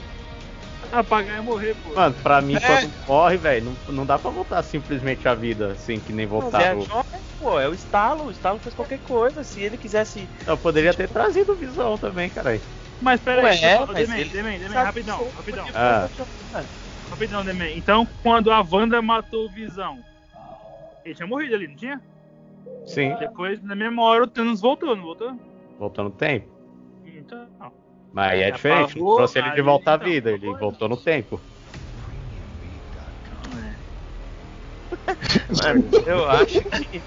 Apagar e morrer, pô. Mano, pra mim, É. quando morre, velho, não, não dá pra voltar simplesmente a vida, assim, que nem Mas é voltar. a o- joia, pô, é o estalo. O estalo faz qualquer coisa. Se ele quisesse. Eu poderia ter trazido visão também, caralho. Mas pera Ué, aí, é, Demen, mas Demen, ele- Demen, rapidão, rapidão, Ah. rapidão, Demen. Então, quando a Wanda matou o Visão, ele tinha morrido ali, não tinha? Sim, Depois, na mesma hora, o Thanos voltou, não voltou? voltou no tempo. Então, Mas aí é diferente, não trouxe ele de volta à então, vida, ele voltou no tempo. Mano, eu acho que.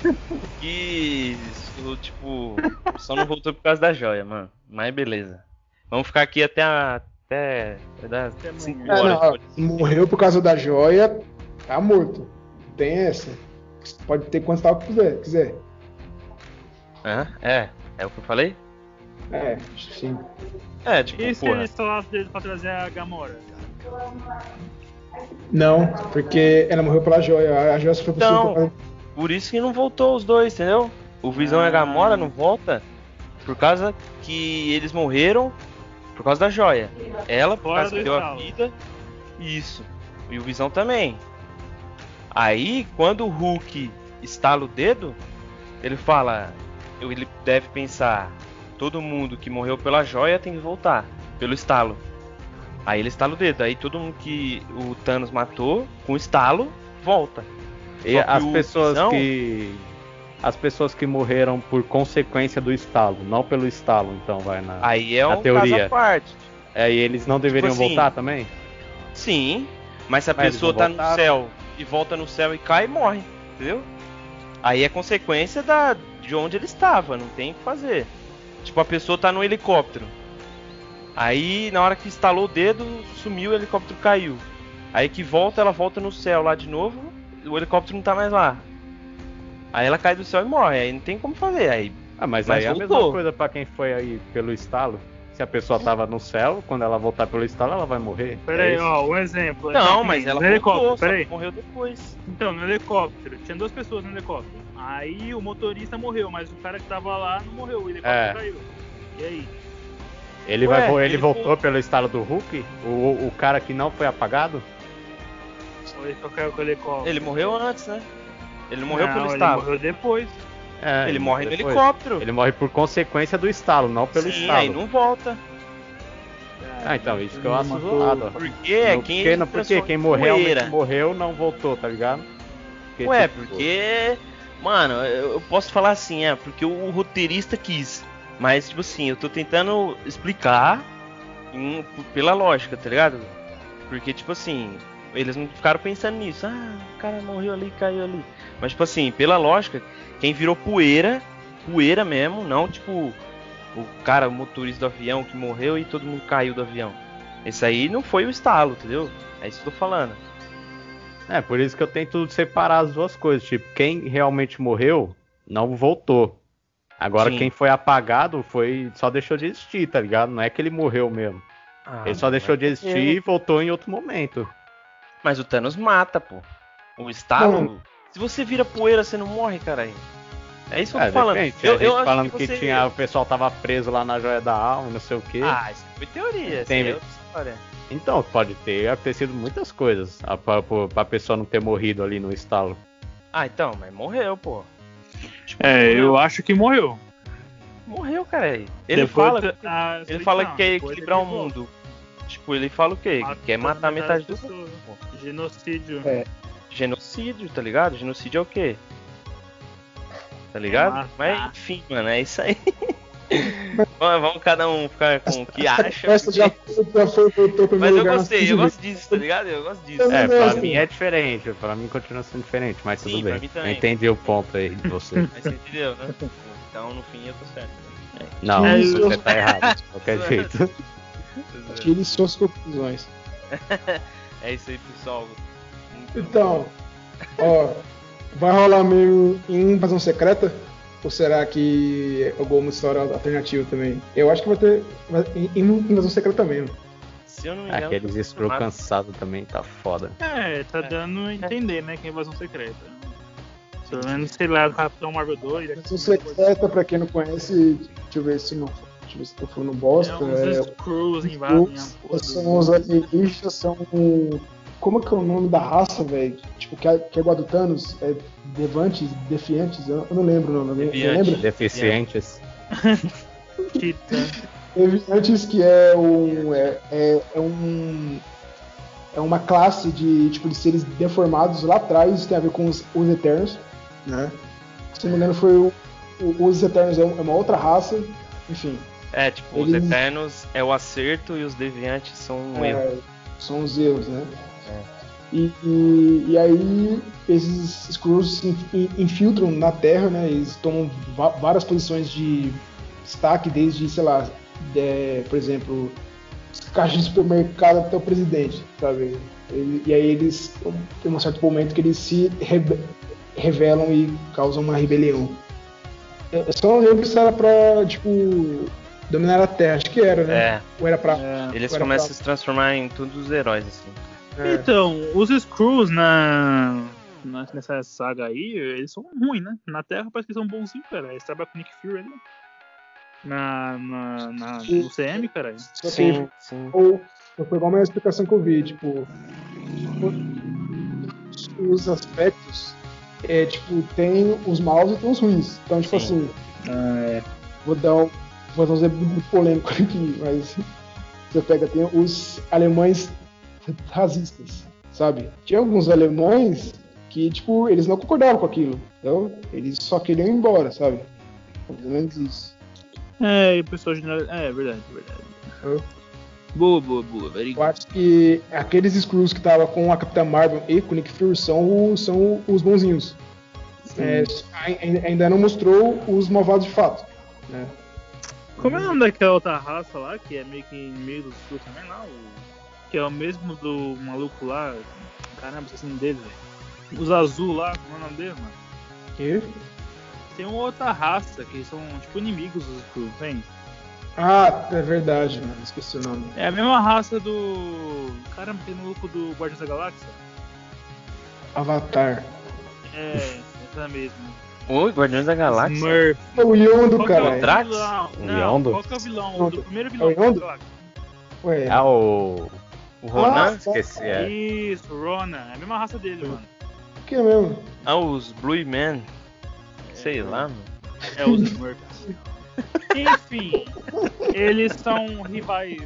que isso, tipo. Só não voltou por causa da joia, mano. Mas beleza. Vamos ficar aqui até a. Até. Até 5 amanhã. Horas. não, morreu por causa da joia, tá morto. Tem essa. Pode ter quanto tal quiser. quiser. Hã? É, é o que eu falei? É, sim. É, tipo, e se porra. ele instalasse deles pra trazer a Gamora? Não, porque ela morreu pela joia. A joia só foi possível Então. por isso que não voltou os dois, entendeu? O Visão e a Ah. Gamora não volta por causa que eles morreram por causa da joia. Ela por Fora causa que deu a vida. Isso. E o Visão também. Aí, quando o Hulk estala o dedo, ele fala. Ele deve pensar. Todo mundo que morreu pela joia tem que voltar. Pelo estalo. Aí ele estala o dedo. Aí todo mundo que o Thanos matou, com o estalo, volta. E Só que as pessoas Visão- que. As pessoas que morreram por consequência do estalo, não pelo estalo, então vai na. Aí é A um teoria. caso à parte. Aí eles não deveriam assim, voltar também? Sim, Mas se a Mas pessoa tá no céu e volta no céu e cai, morre, entendeu? Aí é consequência da, de onde ele estava, não tem o que fazer. Tipo, a pessoa tá no helicóptero. Aí, na hora que instalou o dedo, sumiu, o helicóptero caiu. Aí que volta, ela volta no céu lá de novo, o helicóptero não tá mais lá. Aí ela cai do céu e morre, aí não tem como fazer. Aí, Ah, mas, Mas aí é a voltou. mesma coisa pra quem foi aí pelo estalo. Se a pessoa tava no céu, quando ela voltar pelo estalo, ela vai morrer. Pera É ó, um exemplo. não, Aqui, mas ela no helicóptero, voltou, só pera que aí. morreu depois. Então, no helicóptero, tinha duas pessoas no helicóptero. Aí o motorista morreu, mas o cara que tava lá não morreu, o helicóptero É. caiu. E aí? Ele, Ué, vai, ele, ele voltou foi- pelo estalo do Hulk? O, o cara que não foi apagado? Ele só caiu com o helicóptero? Ele morreu antes, né? Ele morreu não, pelo ele estalo. morreu depois. É, Ele morre no depois. helicóptero. Ele morre por consequência do estalo, não pelo Sim, estalo. aí não volta. Ah, então, isso que eu acho zoado. Por quê? Não, Quem porque, não, porque quem em morreu, morreu não voltou, tá ligado? Porque, Ué, tipo, porque. Mano, eu eu posso falar assim, é, porque o roteirista quis. Mas, tipo assim, eu tô tentando explicar em- pela lógica, tá ligado? Porque, tipo assim, eles não ficaram pensando nisso. Ah, o cara morreu ali, caiu ali. Mas, tipo assim, pela lógica, quem virou poeira, poeira mesmo, não tipo o cara, o motorista do avião que morreu e todo mundo caiu do avião. Esse aí não foi o estalo, entendeu? É isso que eu tô falando. É, por isso que eu tento separar as duas coisas. Tipo, quem realmente morreu não voltou. Agora, Sim. quem foi apagado foi só deixou de existir, tá ligado? Não é que ele morreu mesmo. Ah, ele só deixou de existir e voltou em outro momento. Mas o Thanos mata, pô. O estalo. Se você vira poeira, você não morre, caralho. É isso que eu É, tô falando. depende. Eu, eu acho falando que, que, você... tinha, o pessoal tava preso lá na joia da alma, não sei o quê. Ah, isso foi teoria. Isso Tem- é outra história. Então, pode ter acontecido muitas coisas a- pra, pra, pessoa não ter morrido ali no estalo. Ah, então, mas morreu, pô. Tipo, É, morreu. eu acho que morreu. Morreu, cara. Ele Depois fala, da- ah, ele fala não, que quer equilibrar o mundo. Tipo, ele fala o quê? Que quer matar metade do mundo. Genocídio. É. Genocídio, tá ligado? Genocídio é o quê? Tá ligado? matar. Mas enfim, mano, é isso aí. [LAUGHS] vamos, vamos cada um ficar com o que acha. Essa já foi, já foi voltou pro Mas eu lugar. gostei, eu 15 gosto disso, tá ligado? Eu gosto disso. É, pra mim é diferente, pra mim continua sendo diferente, mas Sim, tudo bem. Eu entendi o ponto aí de você. [LAUGHS] Mas você entendeu, né? Então no fim eu tô certo. Não, É, isso eu- você tá errado, de qualquer [LAUGHS] jeito. Tire suas conclusões. É isso aí, pessoal. Então, ó, vai rolar mesmo em invasão secreta? Ou será que alguma história alternativa também? Eu acho que vai ter em- invasão secreta mesmo. Se eu não me engano. Aqueles foi screw cansados também tá foda. É, tá dando a entender, né, que é invasão secreta. Pelo menos, sei lá, Capitão Marvel 2. Invasão secreta, pra quem não conhece, deixa eu ver se não. Deixa eu ver se tô falando bosta. É uns É, Skrulls invadem a os, porra são os alienígenas, são. Como que é o nome da raça, velho? Tipo, que é, que é igual a do Thanos? É Devantes, Defiantes? Eu eu não lembro o nome. Alguém Deviante. lembra? Deficientes. [LAUGHS] Deviantes que é um. É, é, é um. É uma classe de tipo de seres deformados lá atrás, tem a ver com os, os Eternos, né? Se não me engano, foi o, o- os Eternos é um- é uma outra raça, enfim. É, tipo, os Eles- Eternos é o acerto e os Deviantes são um É, erro. São os erros, né? É. E, e, e aí esses Skrulls se in- infiltram na Terra, né? Eles tomam várias posições de destaque, desde, sei lá, é, por exemplo, os caixas de supermercado até o presidente, sabe? E, e aí eles tem um certo momento que eles se rebe- revelam e causam uma rebelião. Eu eu só não lembro se era pra, tipo, dominar a Terra, acho que era, né? É, Ou era pra. É. eles começam pra- a se transformar em todos os heróis, assim. É. Então, os Skrulls na, na- nessa saga aí, eles são ruins, né? Na Terra parece que eles são bonzinhos, cara. Eles trabalham com Nick Fury ali. Na, na, na, no CM, cara. Só que Sim, sim. ou foi igual uma explicação que eu vi, tipo, os aspectos é tipo, tem os maus e tem os ruins. Então, tipo Sim. assim, é, vou dar um, vou dar um exemplo muito polêmico aqui, mas você pega, tem os alemães racistas, sabe? Tinha alguns alemães que, tipo, eles não concordavam com aquilo, então eles só queriam ir embora, sabe? Mais ou menos isso. É, e o pessoal general. É, é verdade, é verdade. Boa, boa, boa. Very Eu acho que aqueles Skrulls que tava com a Capitã Marvel e com o Nick Fury são, são os bonzinhos. É, ai- ainda não mostrou os malvados de fato. Né? Como é o nome daquela outra raça lá, que é meio que inimigo dos Skrulls também? O- Que é o mesmo do maluco lá. Caramba, esqueci o nome dele, velho. Os azul lá, como é o nome dele, mano? Que? Tem uma outra raça que são tipo inimigos dos Skrulls, tem? Ah, é verdade, mano. Esqueci o nome. É a mesma raça do. Caramba, tem maluco do Guardiões da Galáxia? Avatar. É, essa mesmo. Oi, Guardiões da Galáxia. Smurf. O Yondo, Qual que é o. Drax? vilão? O Não, Yondo? qual que é o vilão? O primeiro vilão É o da Yondo? Galáxia. Ué, É o. O Ronan? Ah, Esqueci, é. Isso, Ronan. É a mesma raça dele, mano. que é mesmo? Ah, os Blue Men. Sei lá, mano. É os Smurfs. Enfim, eles são rivais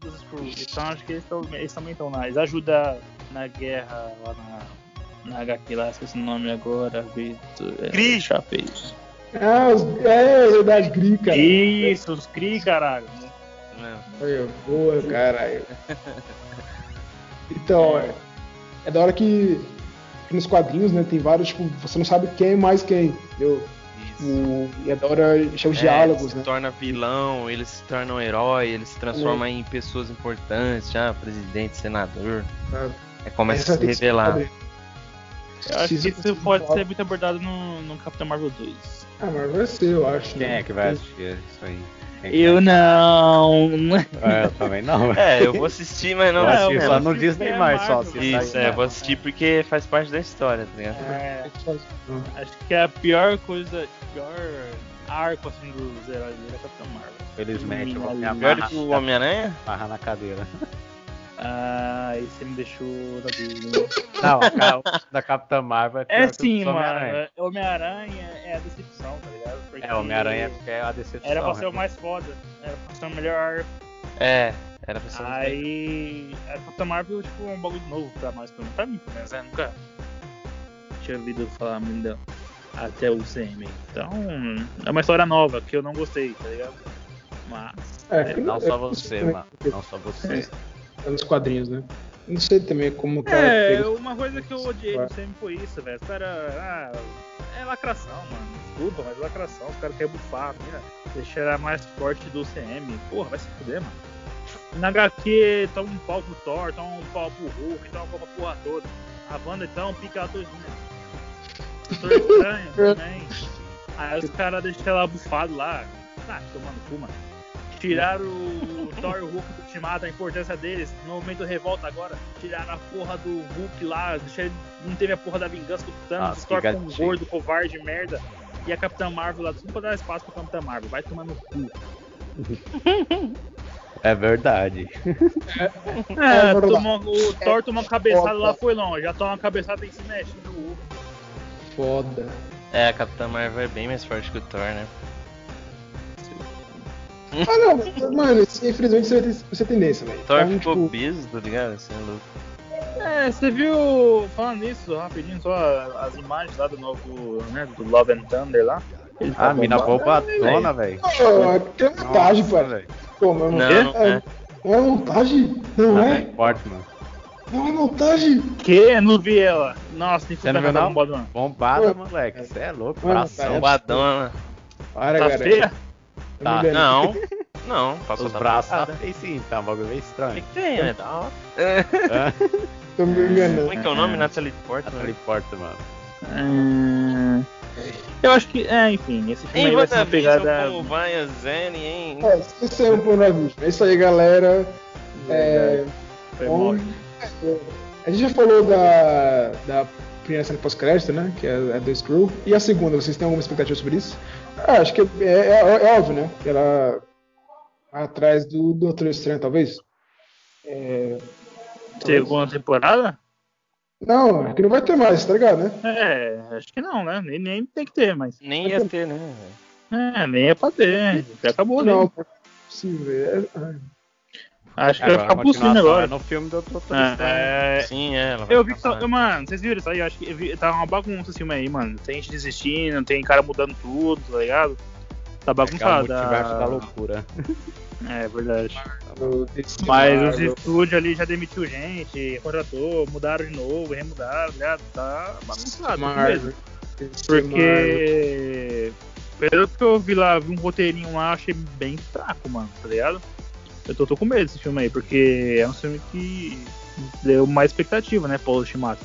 dos Skrulls. Então acho que eles, tão, eles também estão lá. Eles ajudam na guerra lá na, na HQ lá, esqueci o nome agora, Vitor. É, Kree. Chapéus. Ah, os, é verdade, Gri, cara. Isso, os Kree, caralho. Olha, boa, [LAUGHS] caralho. Então, é, é da hora que, que nos quadrinhos, né, tem vários, tipo, você não sabe quem é mais quem, entendeu? Isso. O, e é da hora achar os É, diálogos, ele se né? torna vilão, ele se torna um herói, ele se transforma em pessoas importantes, já presidente, senador. Ah, Aí começa a se revelar. Eu acho que isso pode ser muito abordado no, no Capitão Marvel 2. Ah, mas vai ser, eu acho. Quem né? é que vai assistir isso aí? Eu [LAUGHS] não. vai? É, eu também não. É, eu vou assistir, mas não Eu É, assisti eu só no Disney a mais só. Isso, é, eu vou assistir porque faz parte da história, tá ligado? É, Não. acho que é a pior coisa, pior arco assim dos heróis dele é Capitão Marvel. Felizmente, vou me Pior amarrar, que o Homem-Aranha? amarrar na cadeira. Ah, aí você me deixou na dúvida. Não, a da Capitã Marvel é pior É o sim, do mano. Homem-Aranha. Homem-Aranha é a decepção, tá ligado? Porque É, Homem-Aranha é a decepção. Era pra ser o mais foda. Era pra ser o melhor arco. É, era pra ser um Aí. A Capitã Marvel, tipo, um bagulho novo pra nós, pra mim, pra mim, pelo menos, né? Nunca tinha ouvido falar muito dela. Até o CM. Então, é uma história nova que eu não gostei, tá ligado? Mas. É, Não é- só é- você, é- mano. Não só você. É nos quadrinhos, né? Não sei também como que É, uma coisa que eu odiei do CM foi isso, velho. Caras. Ah, é lacração, mano. Desculpa, mas lacração. Os caras querem bufar, mira. Deixar ela mais forte do CM. Porra, vai se fuder, mano. Na HQ, toma um pau pro Thor, toma um pau pro Hulk, toma um pau pra porra toda. A banda então pica ela todinha. Doutor Estranho [LAUGHS] também. Aí os caras deixam ela bufado lá. Ah, tomando cu, mano. Tiraram o Thor e o Hulk do ultimato, a importância deles. No momento revolta agora, tiraram a porra do Hulk lá, deixaram ele, não teve a porra da vingança do Thanos, o Thor com um gordo, covarde, merda. E a Capitã Marvel lá, tudo pra dar espaço pra Capitã Marvel, vai tomar no cu. É verdade. É, verdade. tomou- o Thor tomou uma cabeçada lá, foi longe. Já toma uma cabeçada e se mexe no Hulk. Foda. É, a Capitã Marvel é bem mais forte que o Thor, né? Ah, não, mano, infelizmente você vai ter essa tendência, velho. Thor Então, ficou tipo, obeso, tá ligado? Assim, é louco. É, você viu, falando nisso, rapidinho, só as imagens lá do novo, né, do Love and Thunder lá. Ele tá Ah, mina bombado. bombadona, velho. Pô, que é montagem, velho. Pô, mas Não, é, não é. não é montagem? Não Não é? é forte, mano. Não é montagem? Que? Não vi ela. Nossa, tem que Você não viu, tá não? bombado, mano. Bombada, moleque. Você é louco. Bração. É. Bombadona. Para, Tá feia? Tá. Não, [LAUGHS] não, passou Os braços tá feio sim, tá um bagulho meio O que estranho. que tem, né? Da hora. [LAUGHS] Tô me enganando. Como é que é o nome? Natalie Portman? Natalie Portman, mano. Hum, eu acho que, é, enfim, esse filme aí vai ser uma pegada. como vai a Zenny, hein? É, esquecemos pro Navision. É isso aí, galera. É, Foi bom, a gente já falou da, da primeira cena pós-crédito, né? Que é a do Screw. E a segunda, vocês têm alguma expectativa sobre isso? Ah, acho que é, é- é óbvio, né? Que ela atrás do Doutor Estranho, talvez. É, Segunda temporada? não, é que não vai ter mais, tá ligado, né? É, acho que não, né? Nem, nem tem que ter, mas. Nem ia ter, né? É, nem é pra ter. Já acabou, né? Não, é possível. É, Acho que É, vai ficar continuação agora. é no filme do Doutor. É, Sim, é. Eu vi que. Tá, mano, vocês viram isso aí? Eu acho que eu vi, tá uma bagunça esse filme aí, mano. Tem gente desistindo, tem cara mudando tudo, tá ligado? Tá É o bagunçado. multiverso a- da loucura. [LAUGHS] É verdade. DC Mas os Marvel. estúdios ali já demitiu gente, contratou, mudaram de novo, remudaram, tá ligado? Tá bagunçado. Mesmo. Porque. Pelo que eu vi lá, vi um roteirinho lá, achei bem fraco, mano, tá ligado? Eu tô, tô com medo desse filme aí, porque é um filme que deu mais expectativa, né, Paulo Ultimato.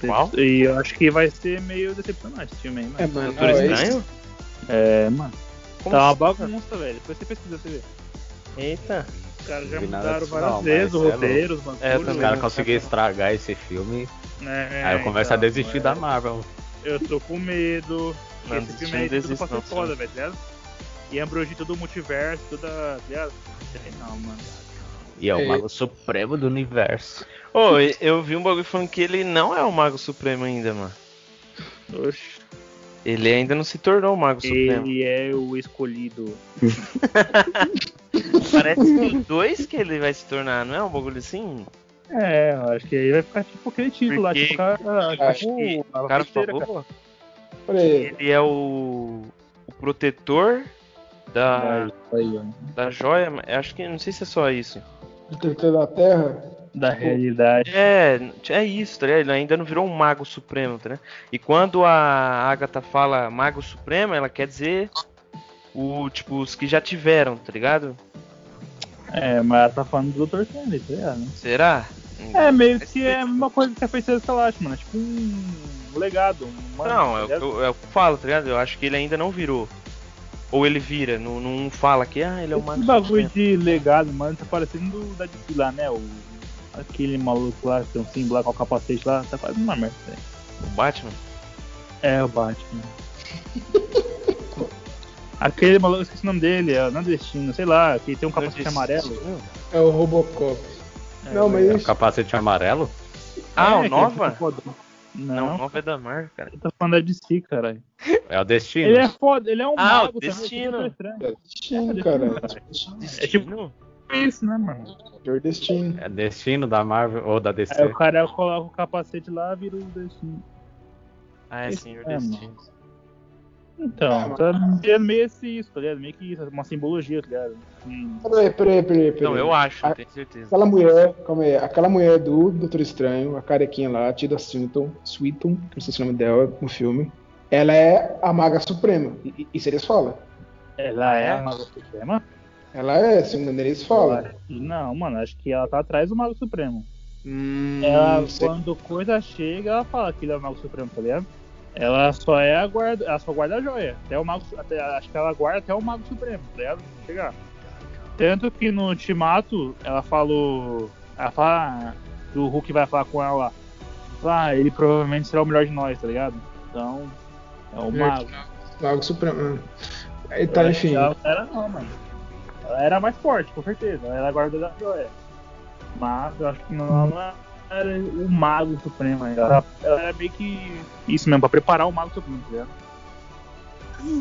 Qual? E eu acho que vai ser meio decepcionante esse filme aí, É, mano. Doutor ó, esse- Estranho? É, mano. Como tá uma bagunça, velho. Depois você pesquisa, você vê. Eita. Os caras já mudaram várias não, vezes o é roteiro, os bagulhos. É, Os caras conseguiram estragar esse filme, É, aí eu começo a então, desistir é. da Marvel. Eu tô com medo. Não, esse filme aí tudo pra ser foda, velho, tá ligado? E abrangir todo o multiverso, toda. tá ligado? Sei Não, mano. E é o É. Mago Supremo do Universo. Ô, eu vi um bagulho falando que ele não é o Mago Supremo ainda, mano. Oxi. Ele ainda não se tornou o Mago Supremo. Ele é o escolhido. [LAUGHS] Parece que o 2 que ele vai se tornar, não é um bagulho assim? É, eu acho que aí vai ficar tipo aquele título lá, Porque tipo, cara. acho tipo, que a O cara falou ele é o, o protetor da, É, aí, da joia. mas Acho que não sei se é só isso. Detector da Terra. Da realidade. É, é isso, tá ligado? Ele ainda não virou um Mago Supremo, tá ligado? E quando a Agatha fala Mago Supremo, ela quer dizer o tipo os que já tiveram, tá ligado? É, mas ela tá falando do Dr. Stanley, tá ligado? Será? É, meio que é a mesma coisa que a feiticeira escalate, mano. É tipo um legado. Um Não, tá é o, que ligado? eu, é que eu falo, tá ligado? Eu acho que ele ainda não virou. Ou ele vira, não, não fala que ah, ele é o Mago Esse bagulho Supremo. de legado, mano, tá parecendo do da DC lá, né? O, aquele maluco lá, que tem um símbolo lá com o capacete lá, tá quase uma merda. velho. O Batman? É, o Batman. aquele maluco, eu esqueci o nome dele, é o Nordestino, sei lá, que tem um capacete amarelo. É o Robocop. É, Não, mas É o isso. capacete amarelo? Ah, o que Nova? Não, Não, o Nova é da Marvel, cara. ele tá falando da DC, caralho. É o Destino. Ele é foda, ele é um Ah, o mago também, Destino. é super estranho. É destino, cara. É tipo isso, né, mano? Senhor Destino. É Destino da Marvel ou da DC. Aí o cara coloca o capacete lá, vira o Destino. Ah, é Esse Senhor é, Destino. Então, tá é meio isso, tá ligado? Meio que isso, uma simbologia, tá ligado? Hum. Peraí, peraí, peraí. peraí. Não, eu acho, A- tenho certeza. Aquela mulher, calma aí, aquela mulher do Doutor Estranho, a carequinha lá, a Tilda Swinton, Swinton, que não sei se é o nome dela no filme, ela é a Maga Suprema. E, e- isso eles falam. Ela é É? a Mago Suprema? Ela é, segundo eles falam. Não, mano, acho que ela tá atrás do Mago Supremo. Hum, Ela, quando coisa chega, ela fala que ele é o Mago Supremo, tá ligado? Ela só é a guarda, ela só guarda a joia. Até o Mago, até, acho que ela guarda até o Mago Supremo, tá ligado? Chegar. Tanto que no Ultimato, ela falou. Ela fala que o Hulk vai falar com ela lá. Ah, ele provavelmente será o melhor de nós, tá ligado? Então, é o Mago. Mago Supremo. hum. Aí tá, acho enfim. Ela era não, mano. Ela era mais forte, com certeza. Ela era a guarda da joia. Mas eu acho que não, ela não era o mago supremo ainda. Ela, ela era meio que isso mesmo, pra preparar o mago supremo, tá ligado?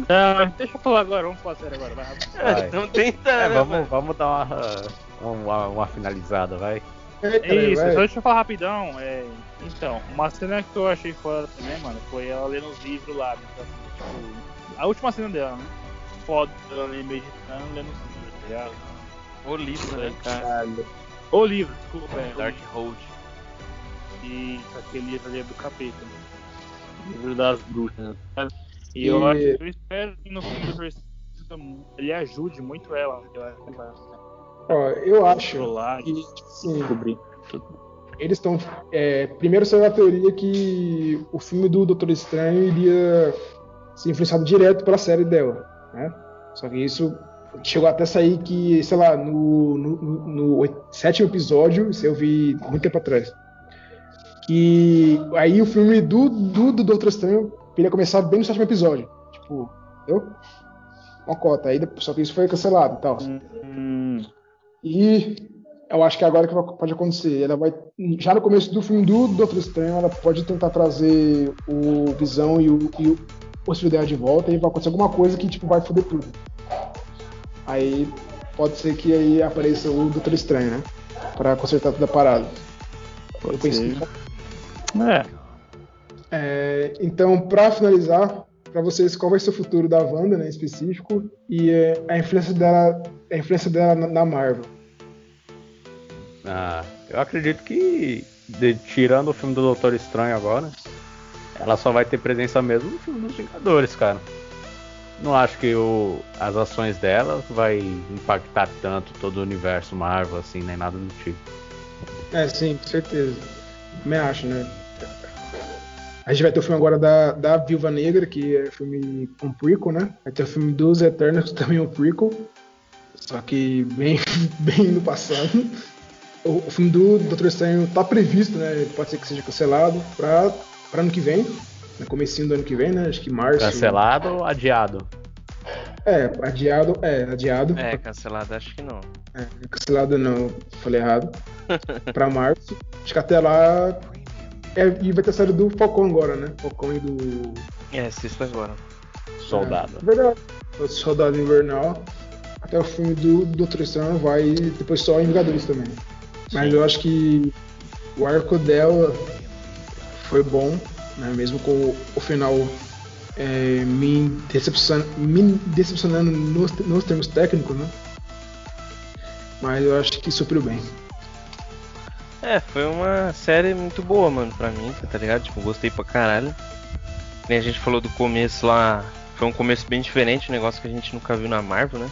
Ah, deixa eu falar agora, vamos falar sério agora. Vai. Vai. Então tenta. É, né, vamos, vamos dar uma, uma, uma finalizada, vai. É isso, vai. só deixa eu falar rapidão. É, então, uma cena que eu achei foda também, mano, foi ela lendo os livros lá. né, tipo, a última cena dela, né? Foda, ela ali meditando, lendo os O livro, né, cara? Caralho. O livro, desculpa, é. o Dark Hold. E aquele livro ali é do capeta. né? Livro das bruxas. né? E eu E- acho eu espero que no fim do terceiro ele ajude muito ela. Eu acho que vai Ó, eu acho que, e sim, descobrir eles estão. é, primeiro saiu a teoria que o filme do Doutor Estranho iria ser influenciado direto pela série dela, né? Só que isso chegou até sair que, sei lá, no, no, no sétimo episódio, isso eu vi muito tempo atrás. Que aí o filme do, do, do Doutor Estranho iria começar bem no sétimo episódio. Tipo, entendeu? Uma cota. Aí, só que isso foi cancelado e tal. Hum, E eu acho que é agora que pode acontecer. Ela vai. Já no começo do filme do Doutor Estranho, ela pode tentar trazer o Visão e o, e o, de volta e vai acontecer alguma coisa que tipo, vai foder tudo. Aí pode ser que aí apareça o Doutor Estranho, né? Pra consertar toda a parada. Eu pensei- é, É, então, pra finalizar, para vocês qual vai ser o futuro da Wanda, né, em específico, e é, a influência dela, a influência dela na, na Marvel. Ah, eu acredito que, de- tirando o filme do Doutor Estranho agora, ela só vai ter presença mesmo no filme dos Vingadores, cara. Não acho que o, as ações dela vai impactar tanto todo o universo Marvel, assim, nem nada do tipo. É, sim, com certeza. Também acho, né? A gente vai ter o filme agora da, da Viúva Negra, que é filme um prequel, né? Vai ter o filme dos Eternos, [LAUGHS] também um prequel. Só que bem, [LAUGHS] bem no passado. O, o filme do Doutor Estranho tá previsto, né? Pode ser que seja cancelado pra ano que vem. No comecinho do ano que vem, né? Acho que março. Cancelado ou adiado? É, adiado. É, adiado. É, cancelado acho que não. É, cancelado não, falei errado. [LAUGHS] pra março. Acho que até lá. É, e vai ter a série do Falcão agora, né? Falcão e do. É, assista agora. Soldado. É, verdade. O Soldado Invernal. Até o filme do Doutor Estranho vai. e Depois só em Vingadores também. Mas eu acho que o arco dela foi bom, né? Mesmo com o, final é, me, me decepcionando nos, nos termos técnicos, né? Mas eu acho que supriu bem. É, foi uma série muito boa, mano, pra mim, tá ligado? Tipo, gostei pra caralho. Nem a gente falou do começo lá. Foi um começo bem diferente, um negócio que a gente nunca viu na Marvel, né?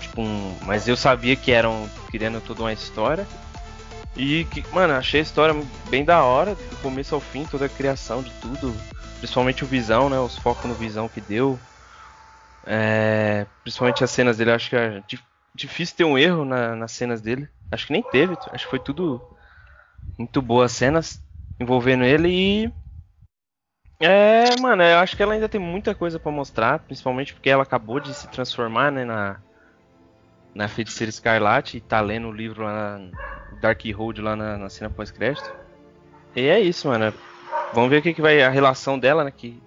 Tipo, um... mas eu sabia que eram criando toda uma história. E que, mano, achei a história bem da hora, do começo ao fim, toda a criação de tudo. Principalmente o Visão, né? Os focos no Visão que deu. É, principalmente as cenas dele, acho que é di- difícil ter um erro na- nas cenas dele. Acho que nem teve, acho que foi tudo muito boas cenas envolvendo ele e. É, mano, eu acho que ela ainda tem muita coisa pra mostrar, principalmente porque ela acabou de se transformar, né, na, na Feiticeira Escarlate e tá lendo o livro lá na Darkhold lá na, na cena pós-crédito. E é isso, mano. Vamos ver o que, que vai a relação dela, né, que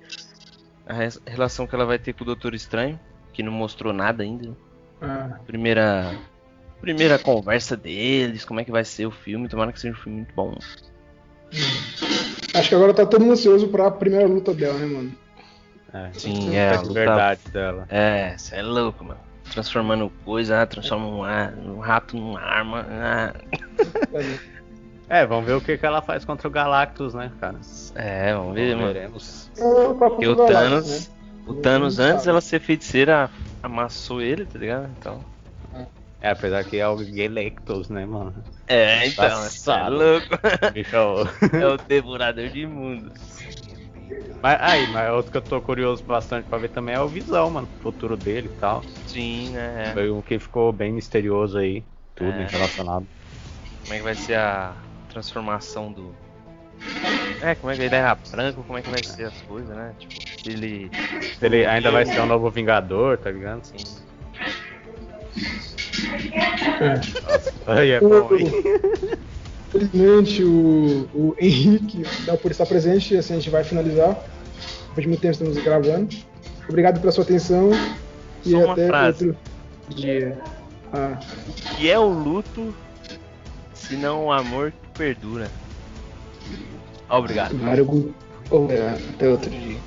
a res- relação que ela vai ter com o Doutor Estranho, que não mostrou nada ainda. Ah, Primeira primeira conversa deles, como é que vai ser o filme, tomara que seja um filme muito bom. acho que agora tá todo mundo ansioso pra primeira luta dela, né, mano? É, Sim, é, a luta- de verdade dela. É, você é louco, mano. Transformando coisa, ah, transforma um, ar- um rato numa arma. ah. É, vamos ver o que, que ela faz contra o Galactus, né, cara? É, vamos ver, mano. Veremos. Porque o Thanos, o Thanos antes sabe. ela ser feiticeira amassou ele, tá ligado? Então. É, apesar que é o Galactus, né, mano? É, então, você é louco. É [LAUGHS] É o devorador de mundos. Mas aí, mas outro que eu tô curioso bastante pra ver também é o Visão, mano. O futuro dele e tal. Sim, né? é. Foi um que ficou bem misterioso aí. Tudo É. relacionado. Como é que vai ser a transformação do. É, como é que ele era branco, como é que vai ser as coisas, né? Tipo, se ele. Ele ainda vai ser um novo Vingador, tá ligado? Sim. Aí é bom, hein? [LAUGHS] Infelizmente, o, o Henrique não por estar presente, assim a gente vai finalizar. Depois de muito tempo estamos gravando. Obrigado pela sua atenção e Só uma até frase. outro dia. Ah, que é o luto se não o amor que perdura? Obrigado. Obrigado. Até outro dia.